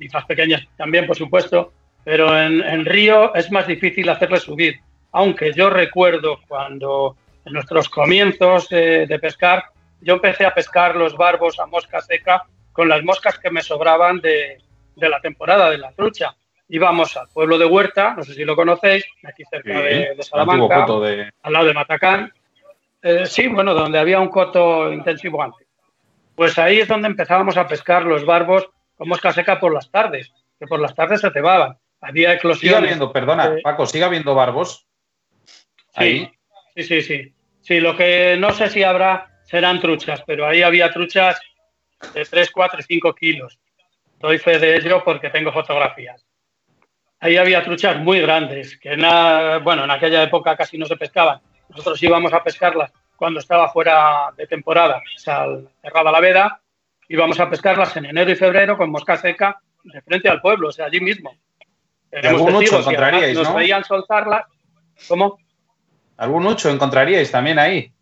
ninfas pequeñas también, por supuesto, pero en, río es más difícil hacerle subir. Aunque yo recuerdo cuando en nuestros comienzos de pescar yo empecé a pescar los barbos a mosca seca con las moscas que me sobraban de, la temporada de la trucha. Íbamos al pueblo de Huerta, no sé si lo conocéis, aquí cerca de, Salamanca, al lado de Matacán. Eh, sí, bueno, donde había un coto intensivo antes. Pues ahí es donde empezábamos a pescar los barbos con mosca seca por las tardes, que por las tardes se cebaban. Había eclosiones. Sigue habiendo, perdona, Paco, sigue habiendo barbos. Sí, sí, sí, sí. Sí, lo que no sé si habrá serán truchas, pero ahí había truchas de 3, 4 y 5 kilos. Doy fe de ello porque tengo fotografías. Ahí había truchas muy grandes, que bueno, en aquella época casi no se pescaban. Nosotros íbamos a pescarlas cuando estaba fuera de temporada, o sea, cerrada la veda, íbamos a pescarlas en enero y febrero con mosca seca de frente al pueblo, o sea, allí mismo. ¿Algún ocho encontraríais, Nos veían soltarlas. ¿Cómo? ¿Algún ocho encontraríais también ahí?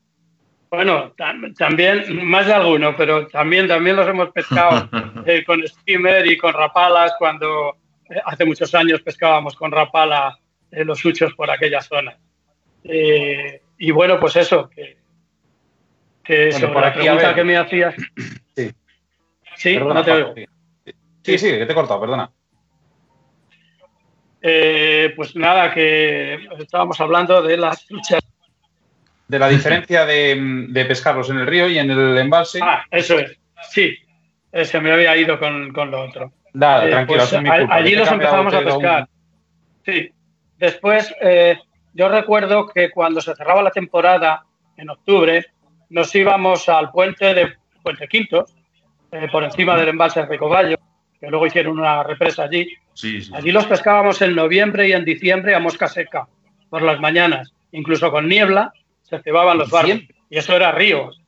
Bueno, también, más de alguno, pero también, también los hemos pescado eh, con skimmer y con rapalas cuando eh, hace muchos años pescábamos con rapala en los huchos por aquella zona. Eh, y bueno, pues eso, que, que sobre la pregunta que me hacías. Sí. Sí, no te oigo. Sí, sí, que te he cortado, perdona. pues nada, que estábamos hablando de las truchas de la diferencia de, pescarlos en el río y en el embalse. Ah, eso es. Sí, se me había ido con, lo otro. Nada, eh, tranquilo, pues, allí los empezamos a pescar. Sí. Después, eh, yo recuerdo que cuando se cerraba la temporada, en octubre, nos íbamos al puente de Puente Quinto, eh, por encima del embalse de Recoballo, que luego hicieron una represa allí. Allí los pescábamos en noviembre y en diciembre a mosca seca, por las mañanas, incluso con niebla, se cebaban los barcos. Y eso era ríos.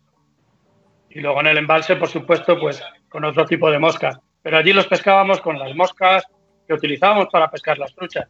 Y luego en el embalse, por supuesto, pues con otro tipo de moscas. Pero allí los pescábamos con las moscas que utilizábamos para pescar las truchas.